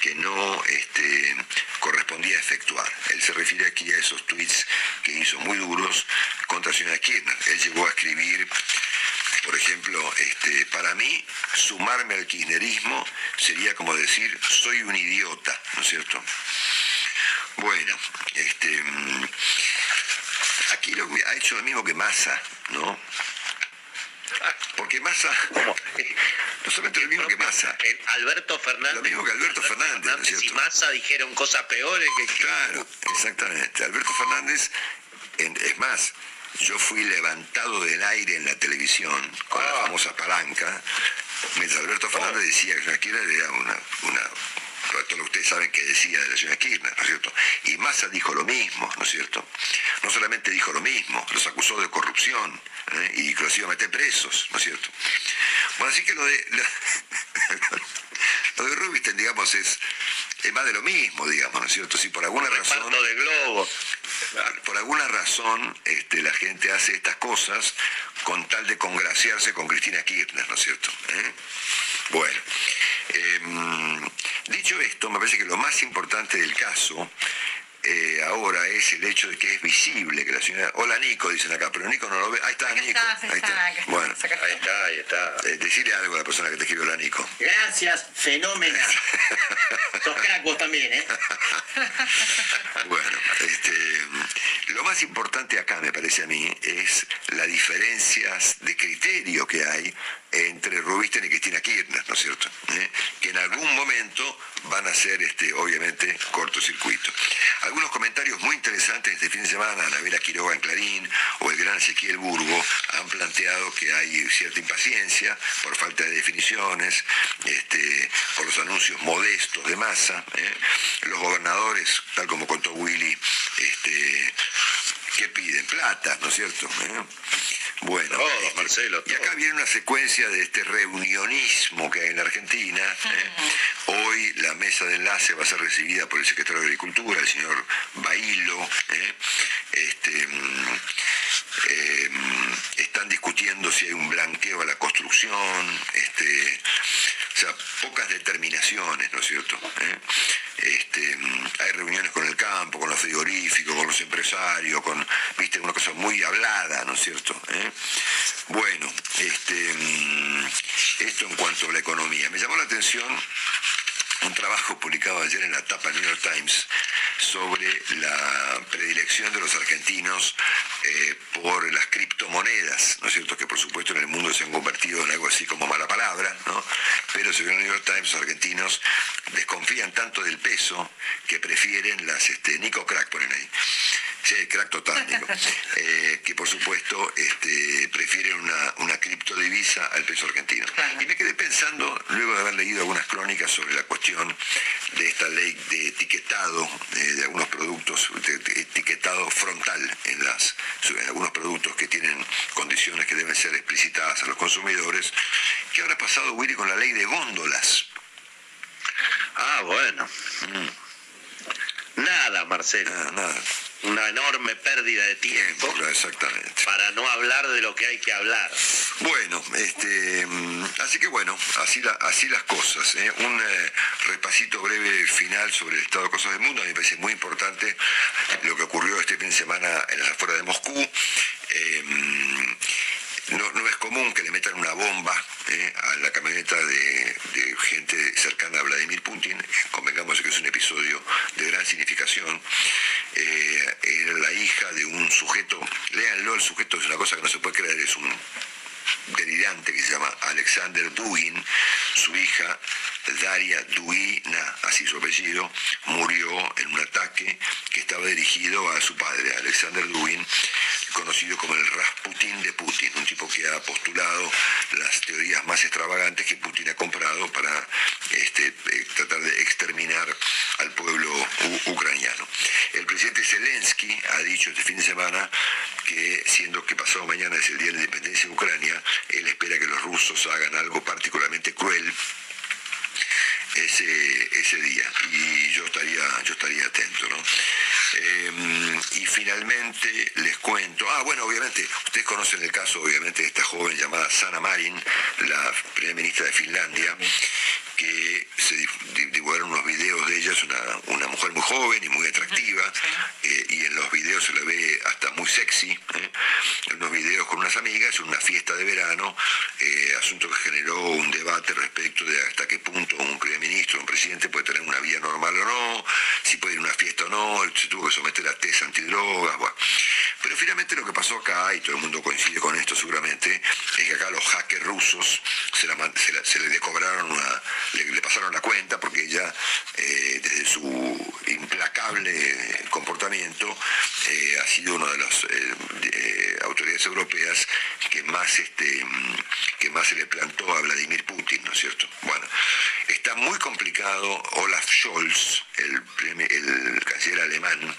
que no este, correspondía efectuar. Él se refiere aquí a esos tweets que hizo muy duros contra señora Kirchner. Él llegó a escribir por ejemplo, este, para mí, sumarme al kirchnerismo sería como decir, soy un idiota, ¿no es cierto? Bueno, este, aquí lo, ha hecho lo mismo que Massa, ¿no? Porque Massa, <laughs> no solamente lo mismo que Massa. Alberto Fernández. Lo mismo que Alberto Fernández, ¿no es cierto? Y Massa dijeron cosas peores que... Claro, exactamente. Alberto Fernández, es más, yo fui levantado del aire en la televisión con la ah. famosa palanca, mientras Alberto Fernández decía que Shakira era una, una todo lo que ustedes saben que decía de la señora Kirchner, ¿no es cierto? Y Massa dijo lo mismo, ¿no es cierto? No solamente dijo lo mismo, los acusó de corrupción ¿eh? y que los iba a meter presos, ¿no es cierto? Bueno, así que lo de, <laughs> lo, de Rubinstein, digamos, es, es más de lo mismo, digamos, ¿no es cierto? Si por alguna razón... de globo. Por alguna razón este, la gente hace estas cosas con tal de congraciarse con Cristina Kirchner, ¿no es cierto? ¿Eh? Bueno, em, dicho esto, me parece que lo más importante del caso eh, ahora es el hecho de que es visible que la señora. Hola Nico, dicen acá, pero Nico no lo ve. Ahí está Nico. ahí está. Bueno, ahí está, ahí está. Eh, decirle algo a la persona que te escribió, hola Nico. Gracias, fenómeno. <laughs> Sos crack vos también, ¿eh? <laughs> bueno, este, lo más más importante acá, me parece a mí, es las diferencias de criterio que hay entre Rubisten y Cristina Kirchner, ¿no es cierto? ¿Eh? Que en algún momento van a ser, este, obviamente, cortocircuito. Algunos comentarios muy interesantes este fin de semana, Anabela Quiroga en Clarín o el gran Ezequiel Burgo han planteado que hay cierta impaciencia por falta de definiciones, este, por los anuncios modestos de masa. ¿eh? Los gobernadores, tal como contó Willy, este, que piden plata, ¿no es cierto? ¿Eh? Bueno, este, Marcelo. Y acá viene una secuencia de este reunionismo que hay en la Argentina. ¿eh? Hoy la mesa de enlace va a ser recibida por el secretario de Agricultura, el señor Bailo. ¿eh? Este, mm, están discutiendo si hay un blanqueo a la construcción. Este, o sea, pocas determinaciones, ¿no es cierto? Este, hay reuniones con el campo, con los frigoríficos, con los empresarios, con, viste, una cosa muy hablada, ¿no es cierto? ¿Eh? Bueno, este, esto en cuanto a la economía. Me llamó la atención un trabajo publicado ayer en la tapa New York Times sobre la predilección de los argentinos eh, por las criptomonedas, ¿no es cierto? Que por supuesto en el mundo se han convertido en algo así como mala palabra, ¿no? Pero según el New York Times, los argentinos desconfían tanto del peso que prefieren las, este, Nico Crack ponen ahí. Sí, crack total, Nico. <laughs> Eh, que por supuesto este, prefieren una, una criptodivisa al peso argentino. Y me quedé pensando, luego de haber leído algunas crónicas sobre la cuestión de esta ley de etiquetado de, algunos productos, de, etiquetado frontal en, las, en algunos productos que tienen condiciones que deben ser explicitadas a los consumidores, ¿qué habrá pasado, Willy, con la ley de góndolas? Ah, bueno. Mm. Nada, Marcelo. Nada, nada una enorme pérdida de tiempo. Exactamente. Para no hablar de lo que hay que hablar. Bueno, este, mm, así que bueno, así, así las cosas. ¿eh? Un eh, repasito breve final sobre el estado de cosas del mundo. A mí me parece muy importante lo que ocurrió este fin de semana en las afueras de Moscú. Em, no, es común que le metan una bomba eh, a la camioneta de, gente cercana a Vladimir Putin. Convengamos que es un episodio de gran significación. Eh, era la hija de un sujeto, léanlo, el sujeto es una cosa que no se puede creer, es un delirante que se llama Alexander Dugin, su hija Daria Duina, así su apellido, murió en un ataque que estaba dirigido a su padre, Alexander Dugin, conocido como el Rasputin de Putin, un tipo que ha postulado las teorías más extravagantes que Putin ha comprado para este, eh, tratar de exterminar al pueblo ucraniano. El presidente Zelensky ha dicho este fin de semana que, siendo que pasado mañana es el Día de la Independencia de Ucrania, él espera que los rusos hagan algo particularmente cruel ese, ese día y yo estaría, yo estaría atento. ¿no? Em, y finalmente les cuento, ah bueno, obviamente, ustedes conocen el caso obviamente de esta joven llamada Sana Marin, la primera ministra de Finlandia, que se divulgaron unos videos de ella, es una, mujer muy joven y muy eh, y en los videos se la ve hasta muy sexy, ¿eh? en unos videos con unas amigas, en una fiesta de verano, eh, asunto que generó un debate respecto de hasta qué punto un primer ministro, un presidente puede tener una vida normal o no, si puede ir a una fiesta o no, se tuvo que someter a test antidrogas, pero finalmente lo que pasó acá, y todo el mundo coincide con esto seguramente, es que acá los hackers rusos se, se, le decobraron una, le, pasaron la cuenta porque ella, desde su implacable comportamiento, eh, ha sido una de las eh, autoridades europeas que más, este, que más se le plantó a Vladimir Putin, ¿no es cierto? Bueno, está muy complicado Olaf Scholz, el canciller alemán,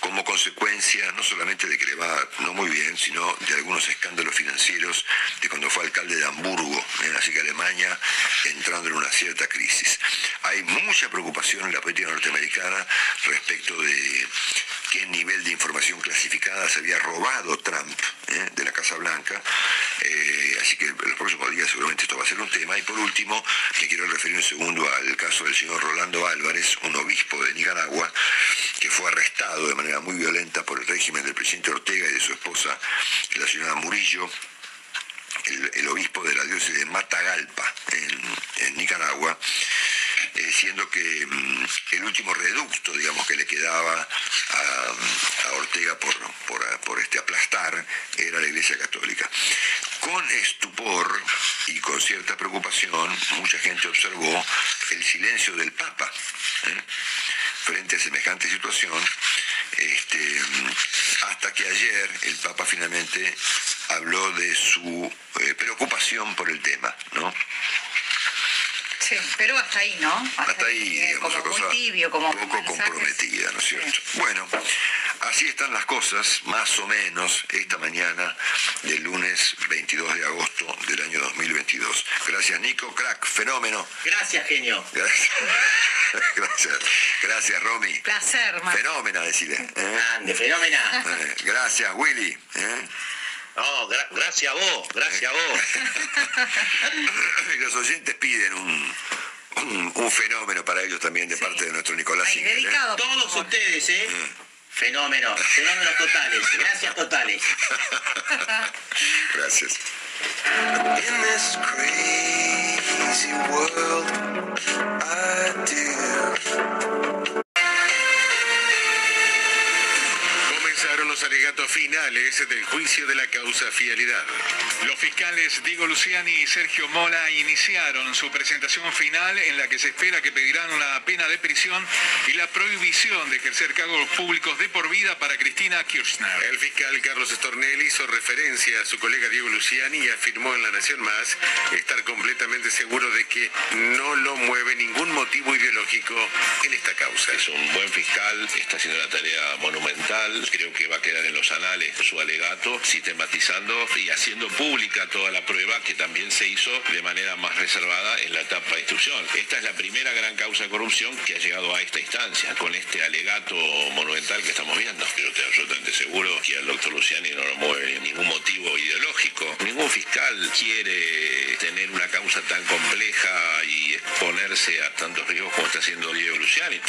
como consecuencia no solamente de que le va no muy bien, sino de algunos escándalos financieros de cuando fue alcalde de Hamburgo, en así que Alemania entrando en una cierta crisis. Hay mucha preocupación en la política norteamericana respecto de qué nivel de información clasificada se había robado Trump ¿eh? de la Casa Blanca. Eh, así que en los próximos días seguramente esto va a ser un tema. Y por último, me quiero referir un segundo al caso del señor Rolando Álvarez, un obispo de Nicaragua, que fue arrestado de manera muy violenta por el régimen del presidente Ortega y de su esposa, la señora Murillo. El, obispo de la diócesis de Matagalpa, en Nicaragua, eh, siendo que mm, el último reducto, digamos, que le quedaba a, Ortega por, por, este aplastar era la Iglesia Católica. Con estupor y con cierta preocupación, mucha gente observó el silencio del Papa ¿eh? frente a semejante situación, este, hasta que ayer el Papa finalmente habló de su eh, preocupación por el tema, ¿no? Sí, pero hasta ahí, ¿no? Hasta, ahí, digamos, como muy tibio, como poco comprometida, ¿no es cierto? Bueno, así están las cosas, más o menos, esta mañana del lunes 22 de agosto del año 2022. Gracias, Nico, crack, fenómeno. Gracias, genio. Gracias. <laughs> Gracias, Romy. Placer, Fenómena, decide. ¿eh? Grande, fenómena. Eh, gracias, Willy. ¿eh? Oh, gracias a vos, gracias a vos. <laughs> Los oyentes piden un, un, fenómeno para ellos también de parte de nuestro Nicolás Ay, dedicado, Todos ustedes, ¿eh? Fenómenos, fenómenos totales. Gracias totales. <laughs> Gracias. Los alegatos finales del juicio de la causa fidelidad. Los fiscales Diego Luciani y Sergio Mola iniciaron su presentación final en la que se espera que pedirán una pena de prisión y la prohibición de ejercer cargos públicos de por vida para Cristina Kirchner. El fiscal Carlos Stornelli hizo referencia a su colega Diego Luciani y afirmó en La Nación Más estar completamente seguro de que no lo mueve ningún motivo ideológico en esta causa. Es un buen fiscal, está haciendo una tarea monumental, creo que va a quedar en los anales su alegato, sistematizando y haciendo pública toda la prueba que también se hizo de manera más reservada en la etapa de instrucción. Esta es la primera gran causa de corrupción que ha llegado a esta instancia, con este alegato monumental que estamos viendo. Yo estoy absolutamente seguro que al doctor Luciani no lo mueve ningún motivo ideológico. Ningún fiscal quiere tener una causa tan compleja y exponerse a tantos riesgos como está haciendo Diego Luciani.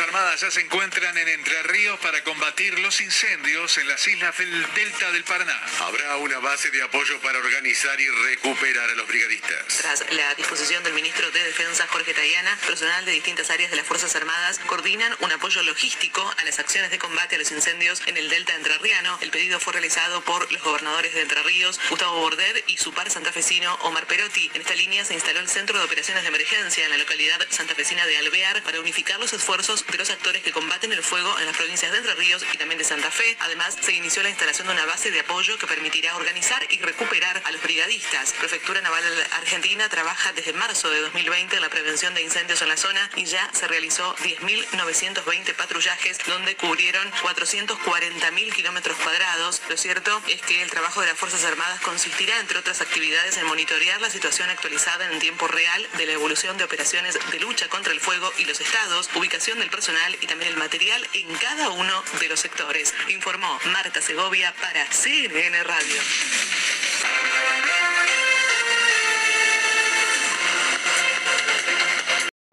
Armadas ya se encuentran en Entre Ríos para combatir los incendios en las islas del Delta del Paraná. Habrá una base de apoyo para organizar y recuperar a los brigadistas. Tras la disposición del ministro de Defensa, Jorge Tayana, personal de distintas áreas de las Fuerzas Armadas coordinan un apoyo logístico a las acciones de combate a los incendios en el Delta entrerriano. El pedido fue realizado por los gobernadores de Entre Ríos, Gustavo Bordet, y su par santafesino, Omar Perotti. En esta línea se instaló el Centro de Operaciones de Emergencia en la localidad santafesina de Alvear para unificar los esfuerzos de los actores que combaten el fuego en las provincias de Entre Ríos y también de Santa Fe. Además, se inició la instalación de una base de apoyo que permitirá organizar y recuperar a los brigadistas. Prefectura Naval Argentina trabaja desde marzo de 2020 en la prevención de incendios en la zona y ya se realizó 10.920 patrullajes donde cubrieron 440.000 kilómetros cuadrados. Lo cierto es que el trabajo de las Fuerzas Armadas consistirá, entre otras actividades, en monitorear la situación actualizada en tiempo real de la evolución de operaciones de lucha contra el fuego y los estados, ubicación del personal y también el material en cada uno de los sectores. Informó Marta Segovia para CNN Radio.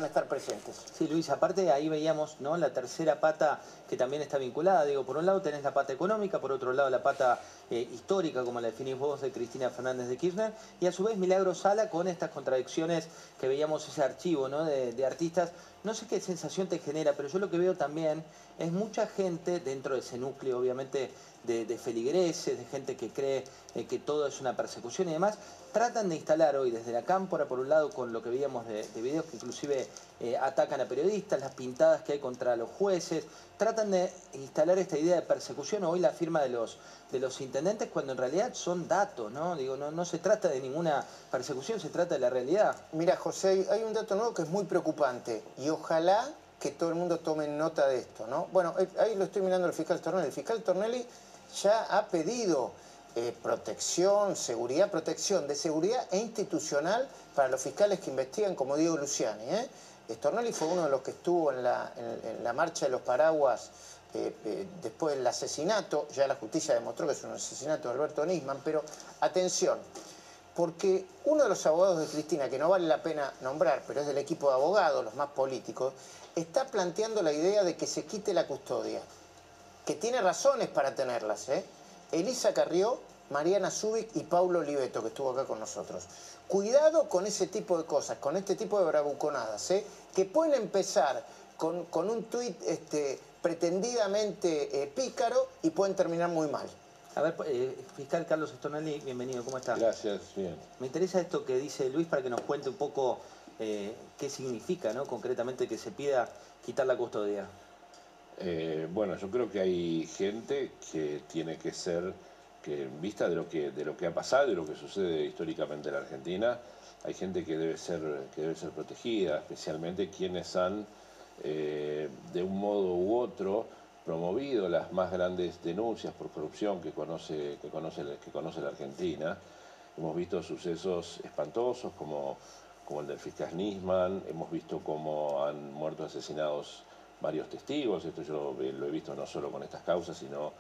Estar presentes. Sí, Luis, aparte ahí veíamos ¿no? la tercera pata que también está vinculada. Digo, por un lado tenés la pata económica, por otro lado la pata eh, histórica, como la definís vos, de Cristina Fernández de Kirchner, y a su vez Milagro Sala con estas contradicciones que veíamos ese archivo ¿no? de, artistas. No sé qué sensación te genera, pero yo lo que veo también es mucha gente dentro de ese núcleo, obviamente, de, feligreses, de gente que cree eh, que todo es una persecución y demás, tratan de instalar hoy desde la cámpora, por un lado, con lo que veíamos de, videos que inclusive eh, atacan a periodistas, las pintadas que hay contra los jueces, tratan de instalar esta idea de persecución, hoy la firma de los, de los intendentes, cuando en realidad son datos, ¿no? Digo, no, no se trata de ninguna persecución, se trata de la realidad. Mira, José, hay un dato nuevo que es muy preocupante y ojalá que todo el mundo tome nota de esto, ¿no? Bueno, eh, ahí lo estoy mirando el fiscal Tornelli. El fiscal Tornelli ya ha pedido eh, protección, seguridad, protección de seguridad e institucional para los fiscales que investigan, como Diego Luciani. ¿eh? Stornelli fue uno de los que estuvo en la, marcha de los paraguas eh, después del asesinato, ya la justicia demostró que es un asesinato de Alberto Nisman, pero atención, porque uno de los abogados de Cristina, que no vale la pena nombrar, pero es del equipo de abogados, los más políticos, está planteando la idea de que se quite la custodia que tiene razones para tenerlas. ¿eh? Elisa Carrió Mariana Zubik y Paulo Oliveto, que estuvo acá con nosotros. Cuidado con ese tipo de cosas, con este tipo de bravuconadas, ¿eh? que pueden empezar con, un tuit este, pretendidamente eh, pícaro y pueden terminar muy mal. A ver, eh, fiscal Carlos Estornelli, bienvenido, ¿cómo está? Gracias, bien. Me interesa esto que dice Luis para que nos cuente un poco eh, qué significa, ¿no? Concretamente que se pida quitar la custodia. Bueno, yo creo que hay gente que tiene que ser, que en vista de lo que, de lo que ha pasado y lo que sucede históricamente en la Argentina, hay gente que debe ser, que debe ser protegida, especialmente quienes han eh, de un modo u otro promovido las más grandes denuncias por corrupción que conoce, que conoce, que conoce la Argentina. Hemos visto sucesos espantosos como, como el del fiscal Nisman, hemos visto cómo han muerto asesinados varios testigos, esto yo lo he visto no solo con estas causas, sino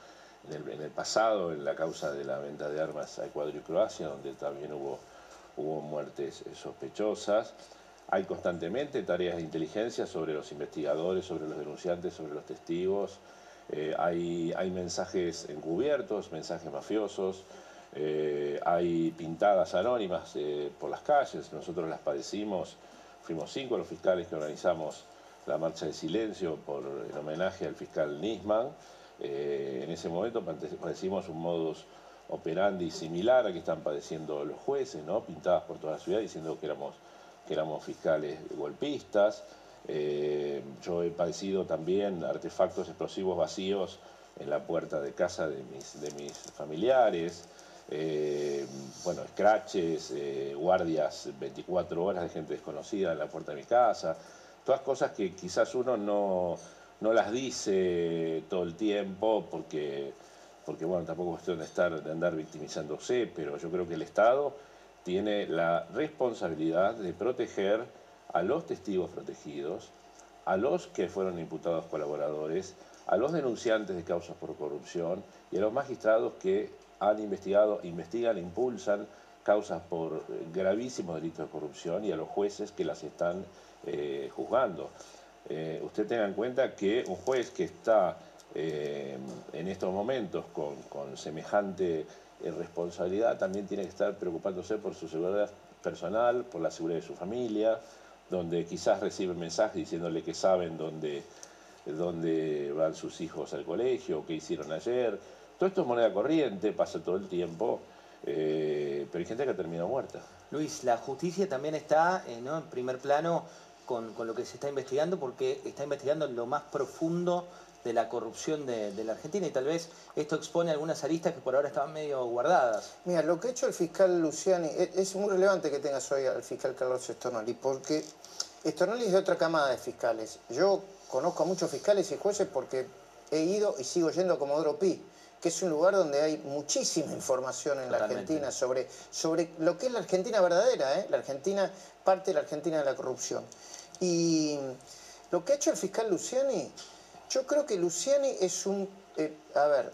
en el, pasado, en la causa de la venta de armas a Ecuador y Croacia, donde también hubo, hubo muertes sospechosas. Hay constantemente tareas de inteligencia sobre los investigadores, sobre los denunciantes, sobre los testigos. Eh, hay, hay, mensajes encubiertos, mensajes mafiosos. Eh, hay pintadas anónimas eh, por las calles. Nosotros las padecimos. Fuimos cinco los fiscales que organizamos la marcha de silencio por, en homenaje al fiscal Nisman. en ese momento padecimos un modus operandi similar a que están padeciendo los jueces, ¿no? pintadas por toda la ciudad diciendo que éramos que éramos fiscales golpistas. Eh, yo he padecido también artefactos explosivos vacíos en la puerta de casa de mis, de mis familiares. Eh, bueno, scratches, eh, guardias 24 horas de gente desconocida en la puerta de mi casa. Todas cosas que quizás uno no, no las dice todo el tiempo porque, porque bueno, tampoco es cuestión de, estar, de andar victimizándose, pero yo creo que el Estado tiene la responsabilidad de proteger a los testigos protegidos, a los que fueron imputados colaboradores, a los denunciantes de causas por corrupción y a los magistrados que han investigado, investigan, impulsan causas por gravísimos delitos de corrupción y a los jueces que las están eh, juzgando. Eh, usted tenga en cuenta que un juez que está eh, en estos momentos con, con semejante responsabilidad también tiene que estar preocupándose por su seguridad personal, por la seguridad de su familia, donde quizás recibe mensajes diciéndole que saben dónde, dónde van sus hijos al colegio, qué hicieron ayer. Todo esto es moneda corriente, pasa todo el tiempo, pero hay gente que termina muerta. Luis, la justicia también está en primer plano con, con, lo que se está investigando, porque está investigando lo más profundo de la corrupción de, la Argentina y tal vez esto expone algunas aristas que por ahora estaban medio guardadas. Mira, lo que ha hecho el fiscal Luciani, e, es, muy relevante que tengas hoy al fiscal Carlos Estornoli, porque Estornoli es de otra camada de fiscales. Yo conozco a muchos fiscales y jueces porque he ido y sigo yendo a Comodoro Pi, que es un lugar donde hay muchísima información en la Argentina sobre, sobre lo que es la Argentina verdadera, ¿eh? la Argentina, parte de la Argentina de la corrupción. Y lo que ha hecho el fiscal Luciani yo creo que Luciani es un, eh, a ver,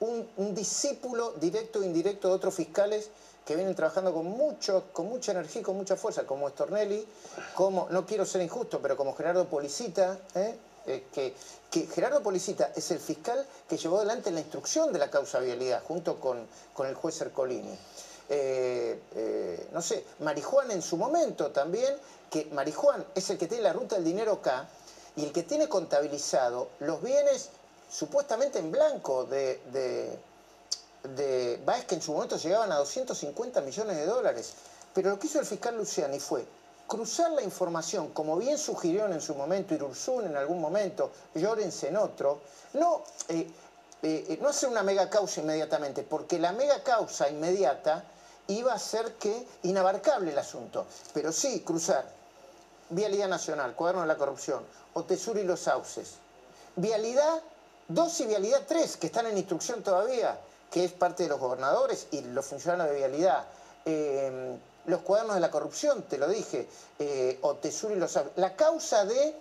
un, discípulo directo e indirecto de otros fiscales que vienen trabajando con, mucho, con mucha energía y con mucha fuerza, como Stornelli, como, no quiero ser injusto, pero como Gerardo Policita, ¿eh? Eh, que, Gerardo Policita es el fiscal que llevó adelante la instrucción de la causa vialidad junto con, con el juez Ercolini. no sé, Marijuán en su momento también, que Marijuán es el que tiene la ruta del dinero acá, y el que tiene contabilizado los bienes supuestamente en blanco de, de, de que en su momento llegaban a 250 millones de dólares. Pero lo que hizo el fiscal Luciani fue cruzar la información, como bien sugirieron en su momento Irursun en algún momento, Llorens en otro, no, eh, eh, no hacer una mega causa inmediatamente, porque la mega causa inmediata iba a ser que inabarcable el asunto, pero sí cruzar Vialidad Nacional, Cuaderno de la Corrupción, Otesur y los Sauces. Vialidad 2 y Vialidad 3, que están en instrucción todavía, que es parte de los gobernadores y los funcionarios de Vialidad. Eh, los cuadernos de la corrupción, te lo dije, eh, Otesur y los Sauces. La causa de,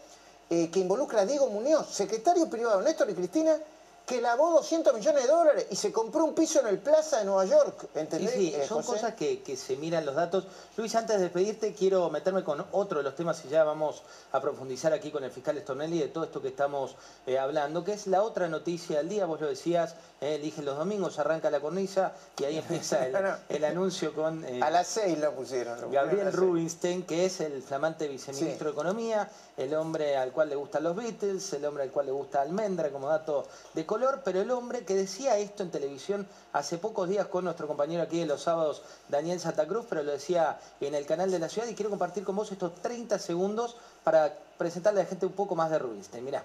eh, que involucra a Diego Muñoz, secretario privado Néstor y Cristina, que lavó 200 millones de dólares y se compró un piso en el Plaza de Nueva York. ¿Entendés? Sí, sí, eh, son José? cosas que, que se miran los datos. Luis, antes de despedirte, quiero meterme con otro de los temas y ya vamos a profundizar aquí con el fiscal Stornelli de todo esto que estamos eh, hablando, que es la otra noticia del día. Vos lo decías, eh, eligen los domingos, arranca la cornisa y ahí empieza el, <laughs> anuncio con... eh, A las 6 lo pusieron. lo Gabriel seis. Rubinstein, que es el flamante viceministro de Economía, el hombre al cual le gustan los Beatles, el hombre al cual le gusta Almendra como dato de pero el hombre que decía esto en televisión hace pocos días con nuestro compañero aquí de los sábados, Daniel Santa Cruz, pero lo decía en el canal de la ciudad y quiero compartir con vos estos 30 segundos para presentarle a la gente un poco más de Rubinstein. Mirá.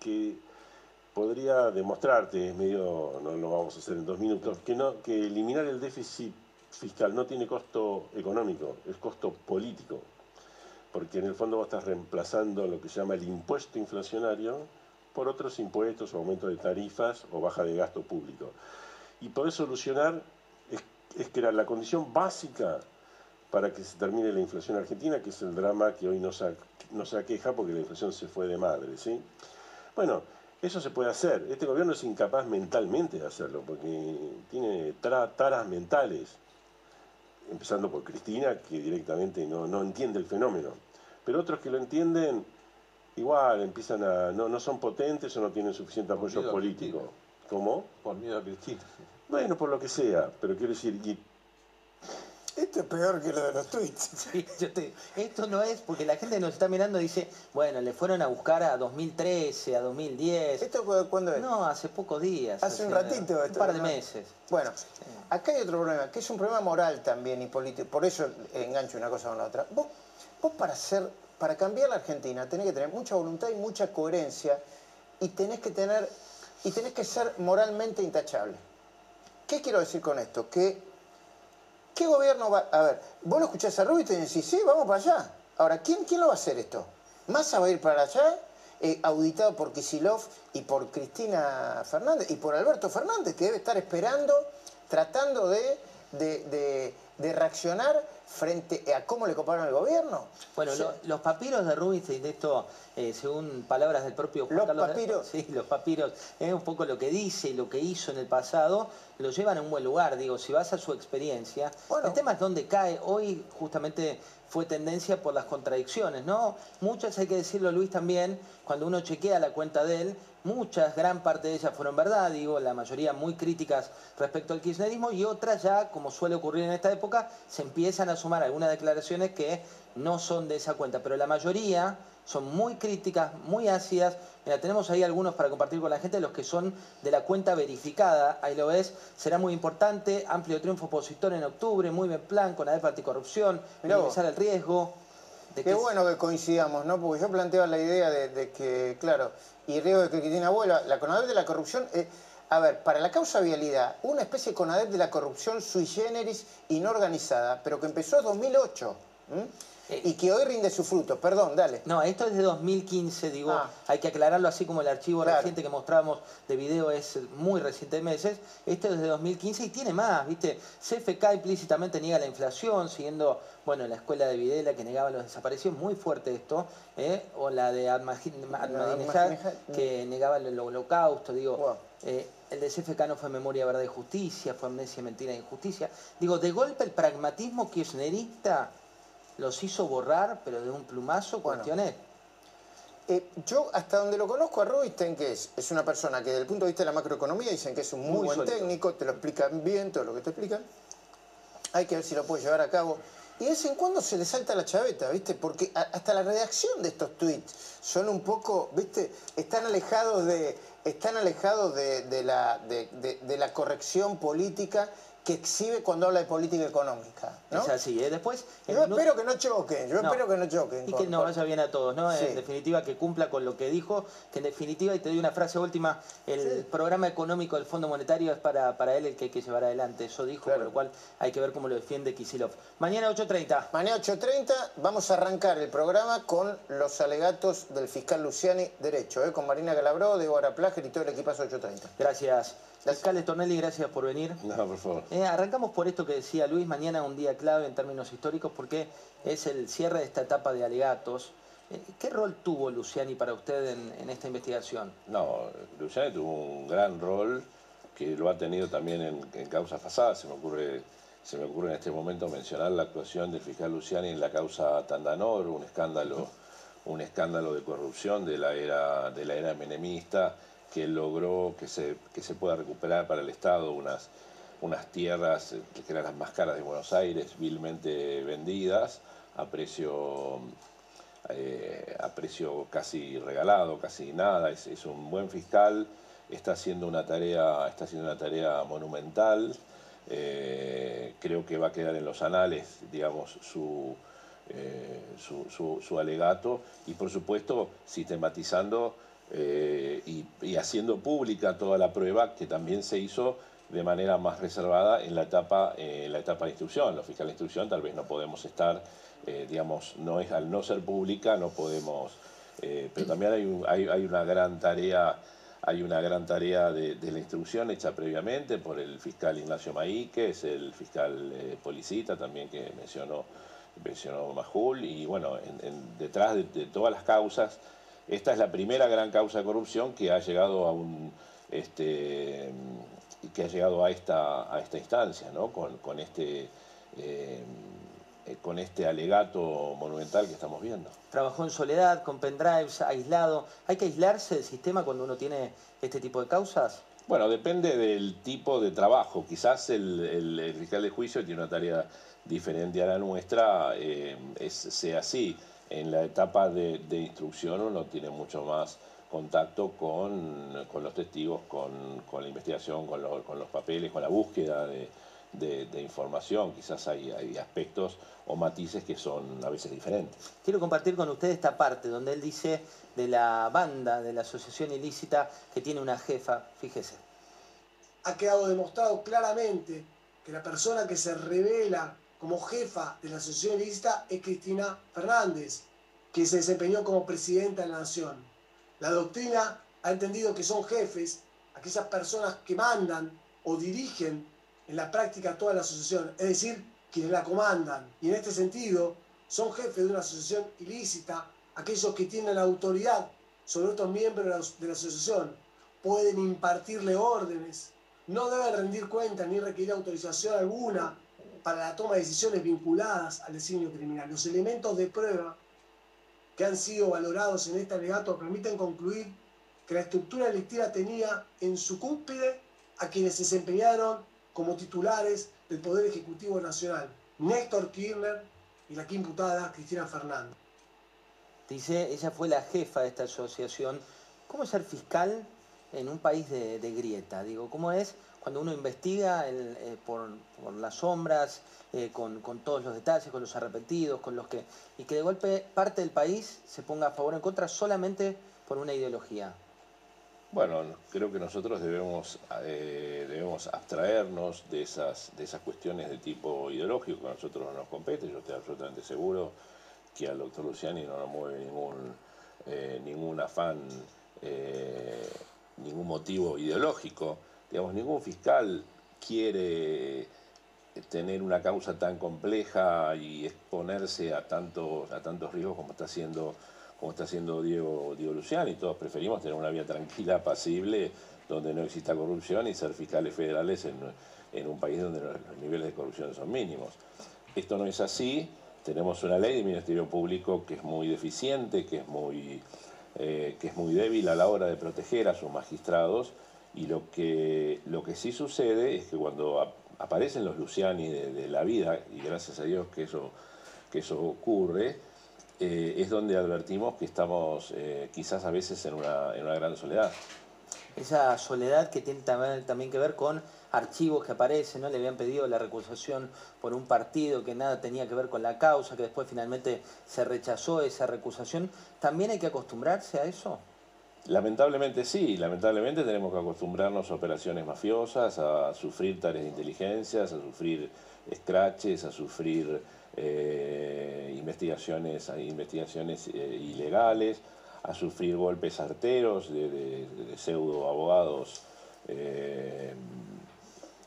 que podría demostrarte, es medio, no lo vamos a hacer en dos minutos, que, no, que eliminar el déficit fiscal no tiene costo económico, es costo político. Porque en el fondo vos estás reemplazando lo que se llama el impuesto inflacionario por otros impuestos, aumento de tarifas o baja de gasto público. Y podés solucionar, es, es crear la condición básica para que se termine la inflación argentina, que es el drama que hoy nos, nos aqueja porque la inflación se fue de madre, ¿sí? Bueno, eso se puede hacer. Este gobierno es incapaz mentalmente de hacerlo porque tiene taras mentales, empezando por Cristina, que directamente no, no entiende el fenómeno. Pero otros que lo entienden, igual empiezan a. no, no son potentes o no tienen suficiente apoyo político. ¿Cómo? Por miedo a Cristina. Bueno, por lo que sea, pero quiero decir, y Esto es peor que lo de los tweets. <laughs> Sí, yo te- esto no es porque la gente nos está mirando y dice, bueno, le fueron a buscar a 2013, a 2010. ¿Esto cu- cuándo es? No, hace pocos días. Hace un ratito. Un esto, par de ¿no? meses. Bueno, acá hay otro problema, que es un problema moral también y político. Por eso engancho una cosa con la otra. Vos, vos para hacer, para cambiar la Argentina tenés que tener mucha voluntad y mucha coherencia y tenés que tener, y tenés que ser moralmente intachable. ¿Qué quiero decir con esto? ¿qué gobierno va? A ver, vos lo escuchás a Rubio y decís, sí, vamos para allá. Ahora, ¿quién, quién lo va a hacer esto? ¿Massa va a ir para allá? eh, auditado por Kisilov y por Cristina Fernández y por Alberto Fernández, que debe estar esperando, tratando de- de- de reaccionar frente a cómo le coparon el gobierno. Bueno, O sea, lo- los papiros de Rubinstein, de esto, eh, según palabras del propio Juan Los Carlos de- papiros. sí, los papiros, es un poco lo que dice y lo que hizo en el pasado, lo llevan a un buen lugar. Digo, si vas a su experiencia, el tema es dónde cae. Hoy justamente fue tendencia por las contradicciones, ¿no? Muchas, hay que decirlo Luis también, cuando uno chequea la cuenta de él, muchas, gran parte de ellas fueron verdad, digo, la mayoría muy críticas respecto al kirchnerismo y otras ya, como suele ocurrir en esta época, se empiezan a sumar algunas declaraciones que no son de esa cuenta, pero la mayoría son muy críticas, muy ácidas. Mira, tenemos ahí algunos para compartir con la gente, los que son de la cuenta verificada, ahí lo ves, será muy importante, amplio triunfo opositor en octubre, muy buen plan con ADEP anticorrupción, minimizar el riesgo. Qué que- bueno que coincidamos, ¿no? Porque yo planteaba la idea de, de que, claro, y riesgo de Cristina vuelva, la CONADEP de la corrupción, eh, a ver, para la causa vialidad, una especie de CONADEP de la corrupción sui generis y no organizada, pero que empezó en 2008 ¿m? y que hoy rinde sus frutos. Perdón, dale. No, esto es de 2015, digo, Ah. hay que aclararlo así como el archivo Claro. reciente que mostramos de video es muy reciente de meses. Esto es de 2015 y tiene más, ¿viste? CFK implícitamente niega la inflación, siguiendo, bueno, la escuela de Videla que negaba los desaparecidos, muy fuerte esto, ¿eh? o la de Ahmadinejad, Ahmadinejad. que negaba el holocausto, digo. eh, el de CFK no fue memoria, verdad y justicia, fue amnesia, mentira e injusticia. Digo, de golpe el pragmatismo kirchnerista los hizo borrar, pero de un plumazo, cuestiones. Eh, yo, hasta donde lo conozco a Rubinstein, que es, es una persona que desde el punto de vista de la macroeconomía dicen que es un muy, Muy buen sólido. técnico, te lo explican bien, todo lo que te explican. Hay que ver si lo puede llevar a cabo. Y de vez en cuando se le salta la chaveta, ¿viste? Porque a- hasta la redacción de estos tweets son un poco, ¿viste? Están alejados de, están alejados de, de la, de la corrección política que exhibe cuando habla de política económica, ¿no? Es así, ¿eh? Después... Yo minuto- espero que no choquen, yo No. espero que no choquen. Y con- que nos con- vaya bien a todos, ¿no? Sí. En definitiva, que cumpla con lo que dijo, que en definitiva, y te doy una frase última, el programa económico del Fondo Monetario es para, para él el que hay que llevar adelante. Eso dijo, por lo cual hay que ver cómo lo defiende Kisilov. Mañana 8.30. Mañana 8.30 vamos a arrancar el programa con los alegatos del fiscal Luciani Derecho, ¿eh? con Marina Calabró, Débora Plager y todo el equipazo 8.30. Gracias. Fiscal Tornelli, gracias por venir. No, por favor. Eh, arrancamos por esto que decía Luis, mañana un día clave en términos históricos porque es el cierre de esta etapa de alegatos. Eh, ¿Qué rol tuvo Luciani para usted en, esta investigación? No, Luciani tuvo un gran rol que lo ha tenido también en, en causas pasadas. Se me ocurre se me ocurre en este momento mencionar la actuación del fiscal Luciani en la causa Tandanor, un escándalo, un escándalo de corrupción de la era, de la era menemista que logró que se, que se pueda recuperar para el Estado unas, unas tierras que eran las más caras de Buenos Aires, vilmente vendidas a precio, eh, a precio casi regalado, casi nada. Es, es, un buen fiscal, está haciendo una tarea, está haciendo una tarea monumental. Eh, creo que va a quedar en los anales, digamos, eh, su, su, alegato y, por supuesto, sistematizando eh, y, haciendo pública toda la prueba que también se hizo de manera más reservada en la etapa, en la etapa de instrucción. Los fiscales de instrucción tal vez no podemos estar, digamos, no es, al no ser pública no podemos, pero también hay, hay, hay una gran tarea hay una gran tarea de, la instrucción hecha previamente por el fiscal Ignacio es el fiscal eh, Policita también que mencionó, mencionó Majul, y bueno, detrás de, todas las causas, esta es la primera gran causa de corrupción que ha llegado a un este que ha llegado a esta, a esta instancia, ¿no? con, este eh, eh, con este alegato monumental que estamos viendo. Trabajó en soledad, con pendrives, aislado. ¿Hay que aislarse del sistema cuando uno tiene este tipo de causas? Bueno, depende del tipo de trabajo. Quizás el, fiscal de juicio tiene una tarea diferente a la nuestra, eh, sea así. En la etapa de, instrucción uno tiene mucho más contacto con, los testigos, con, la investigación, con, con los papeles, con la búsqueda de, de, información, quizás hay, hay, aspectos o matices que son a veces diferentes. Quiero compartir con usted esta parte donde él dice de la banda, de la asociación ilícita que tiene una jefa, fíjese. Ha quedado demostrado claramente que la persona que se revela como jefa de la asociación ilícita es Cristina Fernández, que se desempeñó como presidenta de la Nación. La doctrina ha entendido que son jefes aquellas personas que mandan o dirigen en la práctica toda la asociación, es decir, quienes la comandan. Y en este sentido, son jefes de una asociación ilícita aquellos que tienen la autoridad sobre otros miembros de la asociación. Pueden impartirle órdenes, no deben rendir cuentas ni requerir autorización alguna para la toma de decisiones vinculadas al designio criminal. Los elementos de prueba que han sido valorados en este alegato permiten concluir que la estructura delictiva tenía en su cúspide a quienes desempeñaron como titulares del Poder Ejecutivo Nacional, Néstor Kirchner y la aquí imputada Cristina Fernández. Dice, ella fue la jefa de esta asociación. ¿Cómo ser fiscal en un país de, grieta? Digo, ¿cómo es cuando uno investiga eh, por, las sombras, eh, con, todos los detalles, con los arrepentidos, con los que. y que de golpe parte del país se ponga a favor o en contra solamente por una ideología? Bueno, creo que nosotros debemos, eh, debemos abstraernos de esas, de esas cuestiones de tipo ideológico que a nosotros no nos compete. Yo estoy absolutamente seguro que al doctor Luciani no nos mueve ningún, ningún afán, ningún motivo ideológico. Digamos, ningún fiscal quiere tener una causa tan compleja y exponerse a tantos, a tantos riesgos como está haciendo como está haciendo Diego, Diego Luciani. Todos preferimos tener una vida tranquila, pasible, donde no exista corrupción y ser fiscales federales en, un país donde los, niveles de corrupción son mínimos. Esto no es así. Tenemos una ley de Ministerio Público que es muy deficiente, que es muy, eh, que es muy débil a la hora de proteger a sus magistrados. Y lo que, lo que sí sucede es que cuando aparecen los Luciani de, la vida, y gracias a Dios que eso, que eso ocurre, eh, es donde advertimos que estamos eh, quizás a veces en una, en una, gran soledad. Esa soledad que tiene también, que ver con archivos que aparecen, ¿no? Le habían pedido la recusación por un partido que nada tenía que ver con la causa, que después finalmente se rechazó esa recusación. ¿También hay que acostumbrarse a eso? Lamentablemente sí, lamentablemente tenemos que acostumbrarnos a operaciones mafiosas, a sufrir tareas de inteligencia, a sufrir scratches, a sufrir eh, investigaciones, investigaciones eh, ilegales, a sufrir golpes arteros de, pseudo abogados eh,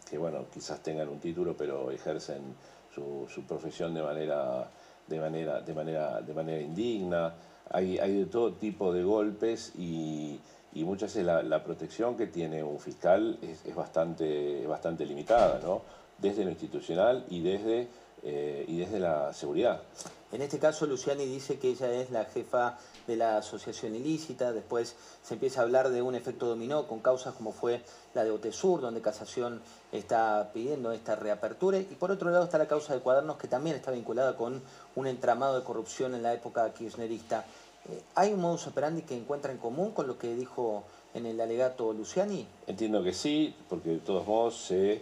que bueno, quizás tengan un título pero ejercen su, profesión de manera, de manera, de manera, de manera indigna. Hay, hay de todo tipo de golpes y, muchas veces la, protección que tiene un fiscal es, bastante, bastante limitada, ¿no? desde lo institucional y desde, eh, y desde la seguridad. En este caso, Luciani dice que ella es la jefa de la asociación ilícita, después se empieza a hablar de un efecto dominó con causas como fue la de Otesur, donde Casación está pidiendo esta reapertura, y por otro lado está la causa de Cuadernos, que también está vinculada con un entramado de corrupción en la época kirchnerista. Eh, ¿Hay un modus operandi que encuentra en común con lo que dijo en el alegato Luciani? Entiendo que sí, porque de todos modos se...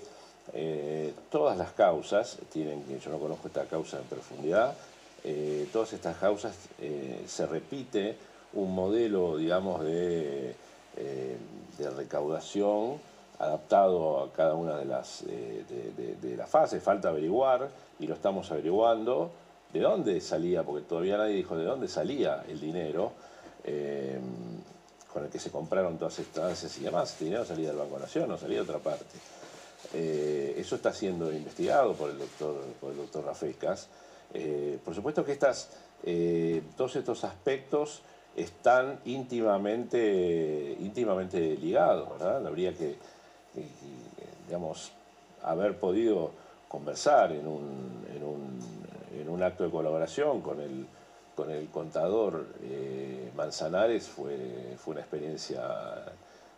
Eh, todas las causas tienen, yo no conozco esta causa en profundidad, eh, todas estas causas eh, se repite un modelo, digamos, de, eh, de, recaudación adaptado a cada una de las, de, las fases. Falta averiguar, y lo estamos averiguando, de dónde salía, porque todavía nadie dijo de dónde salía el dinero con el que se compraron todas estas y demás. El dinero salía del Banco Nación, no salía de otra parte. eso está siendo investigado por el doctor, por el doctor Rafecas. Eh, por supuesto que estas, eh, todos estos aspectos están íntimamente, íntimamente ligados, ¿verdad? Habría que, digamos, haber podido conversar en un, en un, acto de colaboración con el, con el contador eh, Manzanares fue, fue, una experiencia,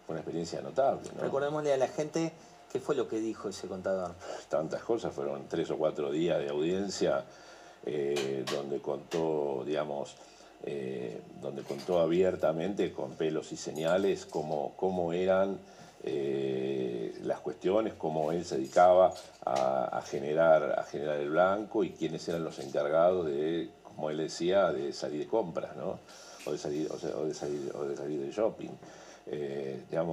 fue una experiencia notable. Recordémosle a la gente qué fue lo que dijo ese contador. Tantas cosas, fueron tres o cuatro días de audiencia eh, donde contó, digamos, eh, donde contó abiertamente con pelos y señales cómo, cómo eran eh, las cuestiones, cómo él se dedicaba a, generar, a generar el blanco y quiénes eran los encargados de, como él decía, de salir de compras, ¿no? O de salir, o de salir, o de, salir de shopping. digamos,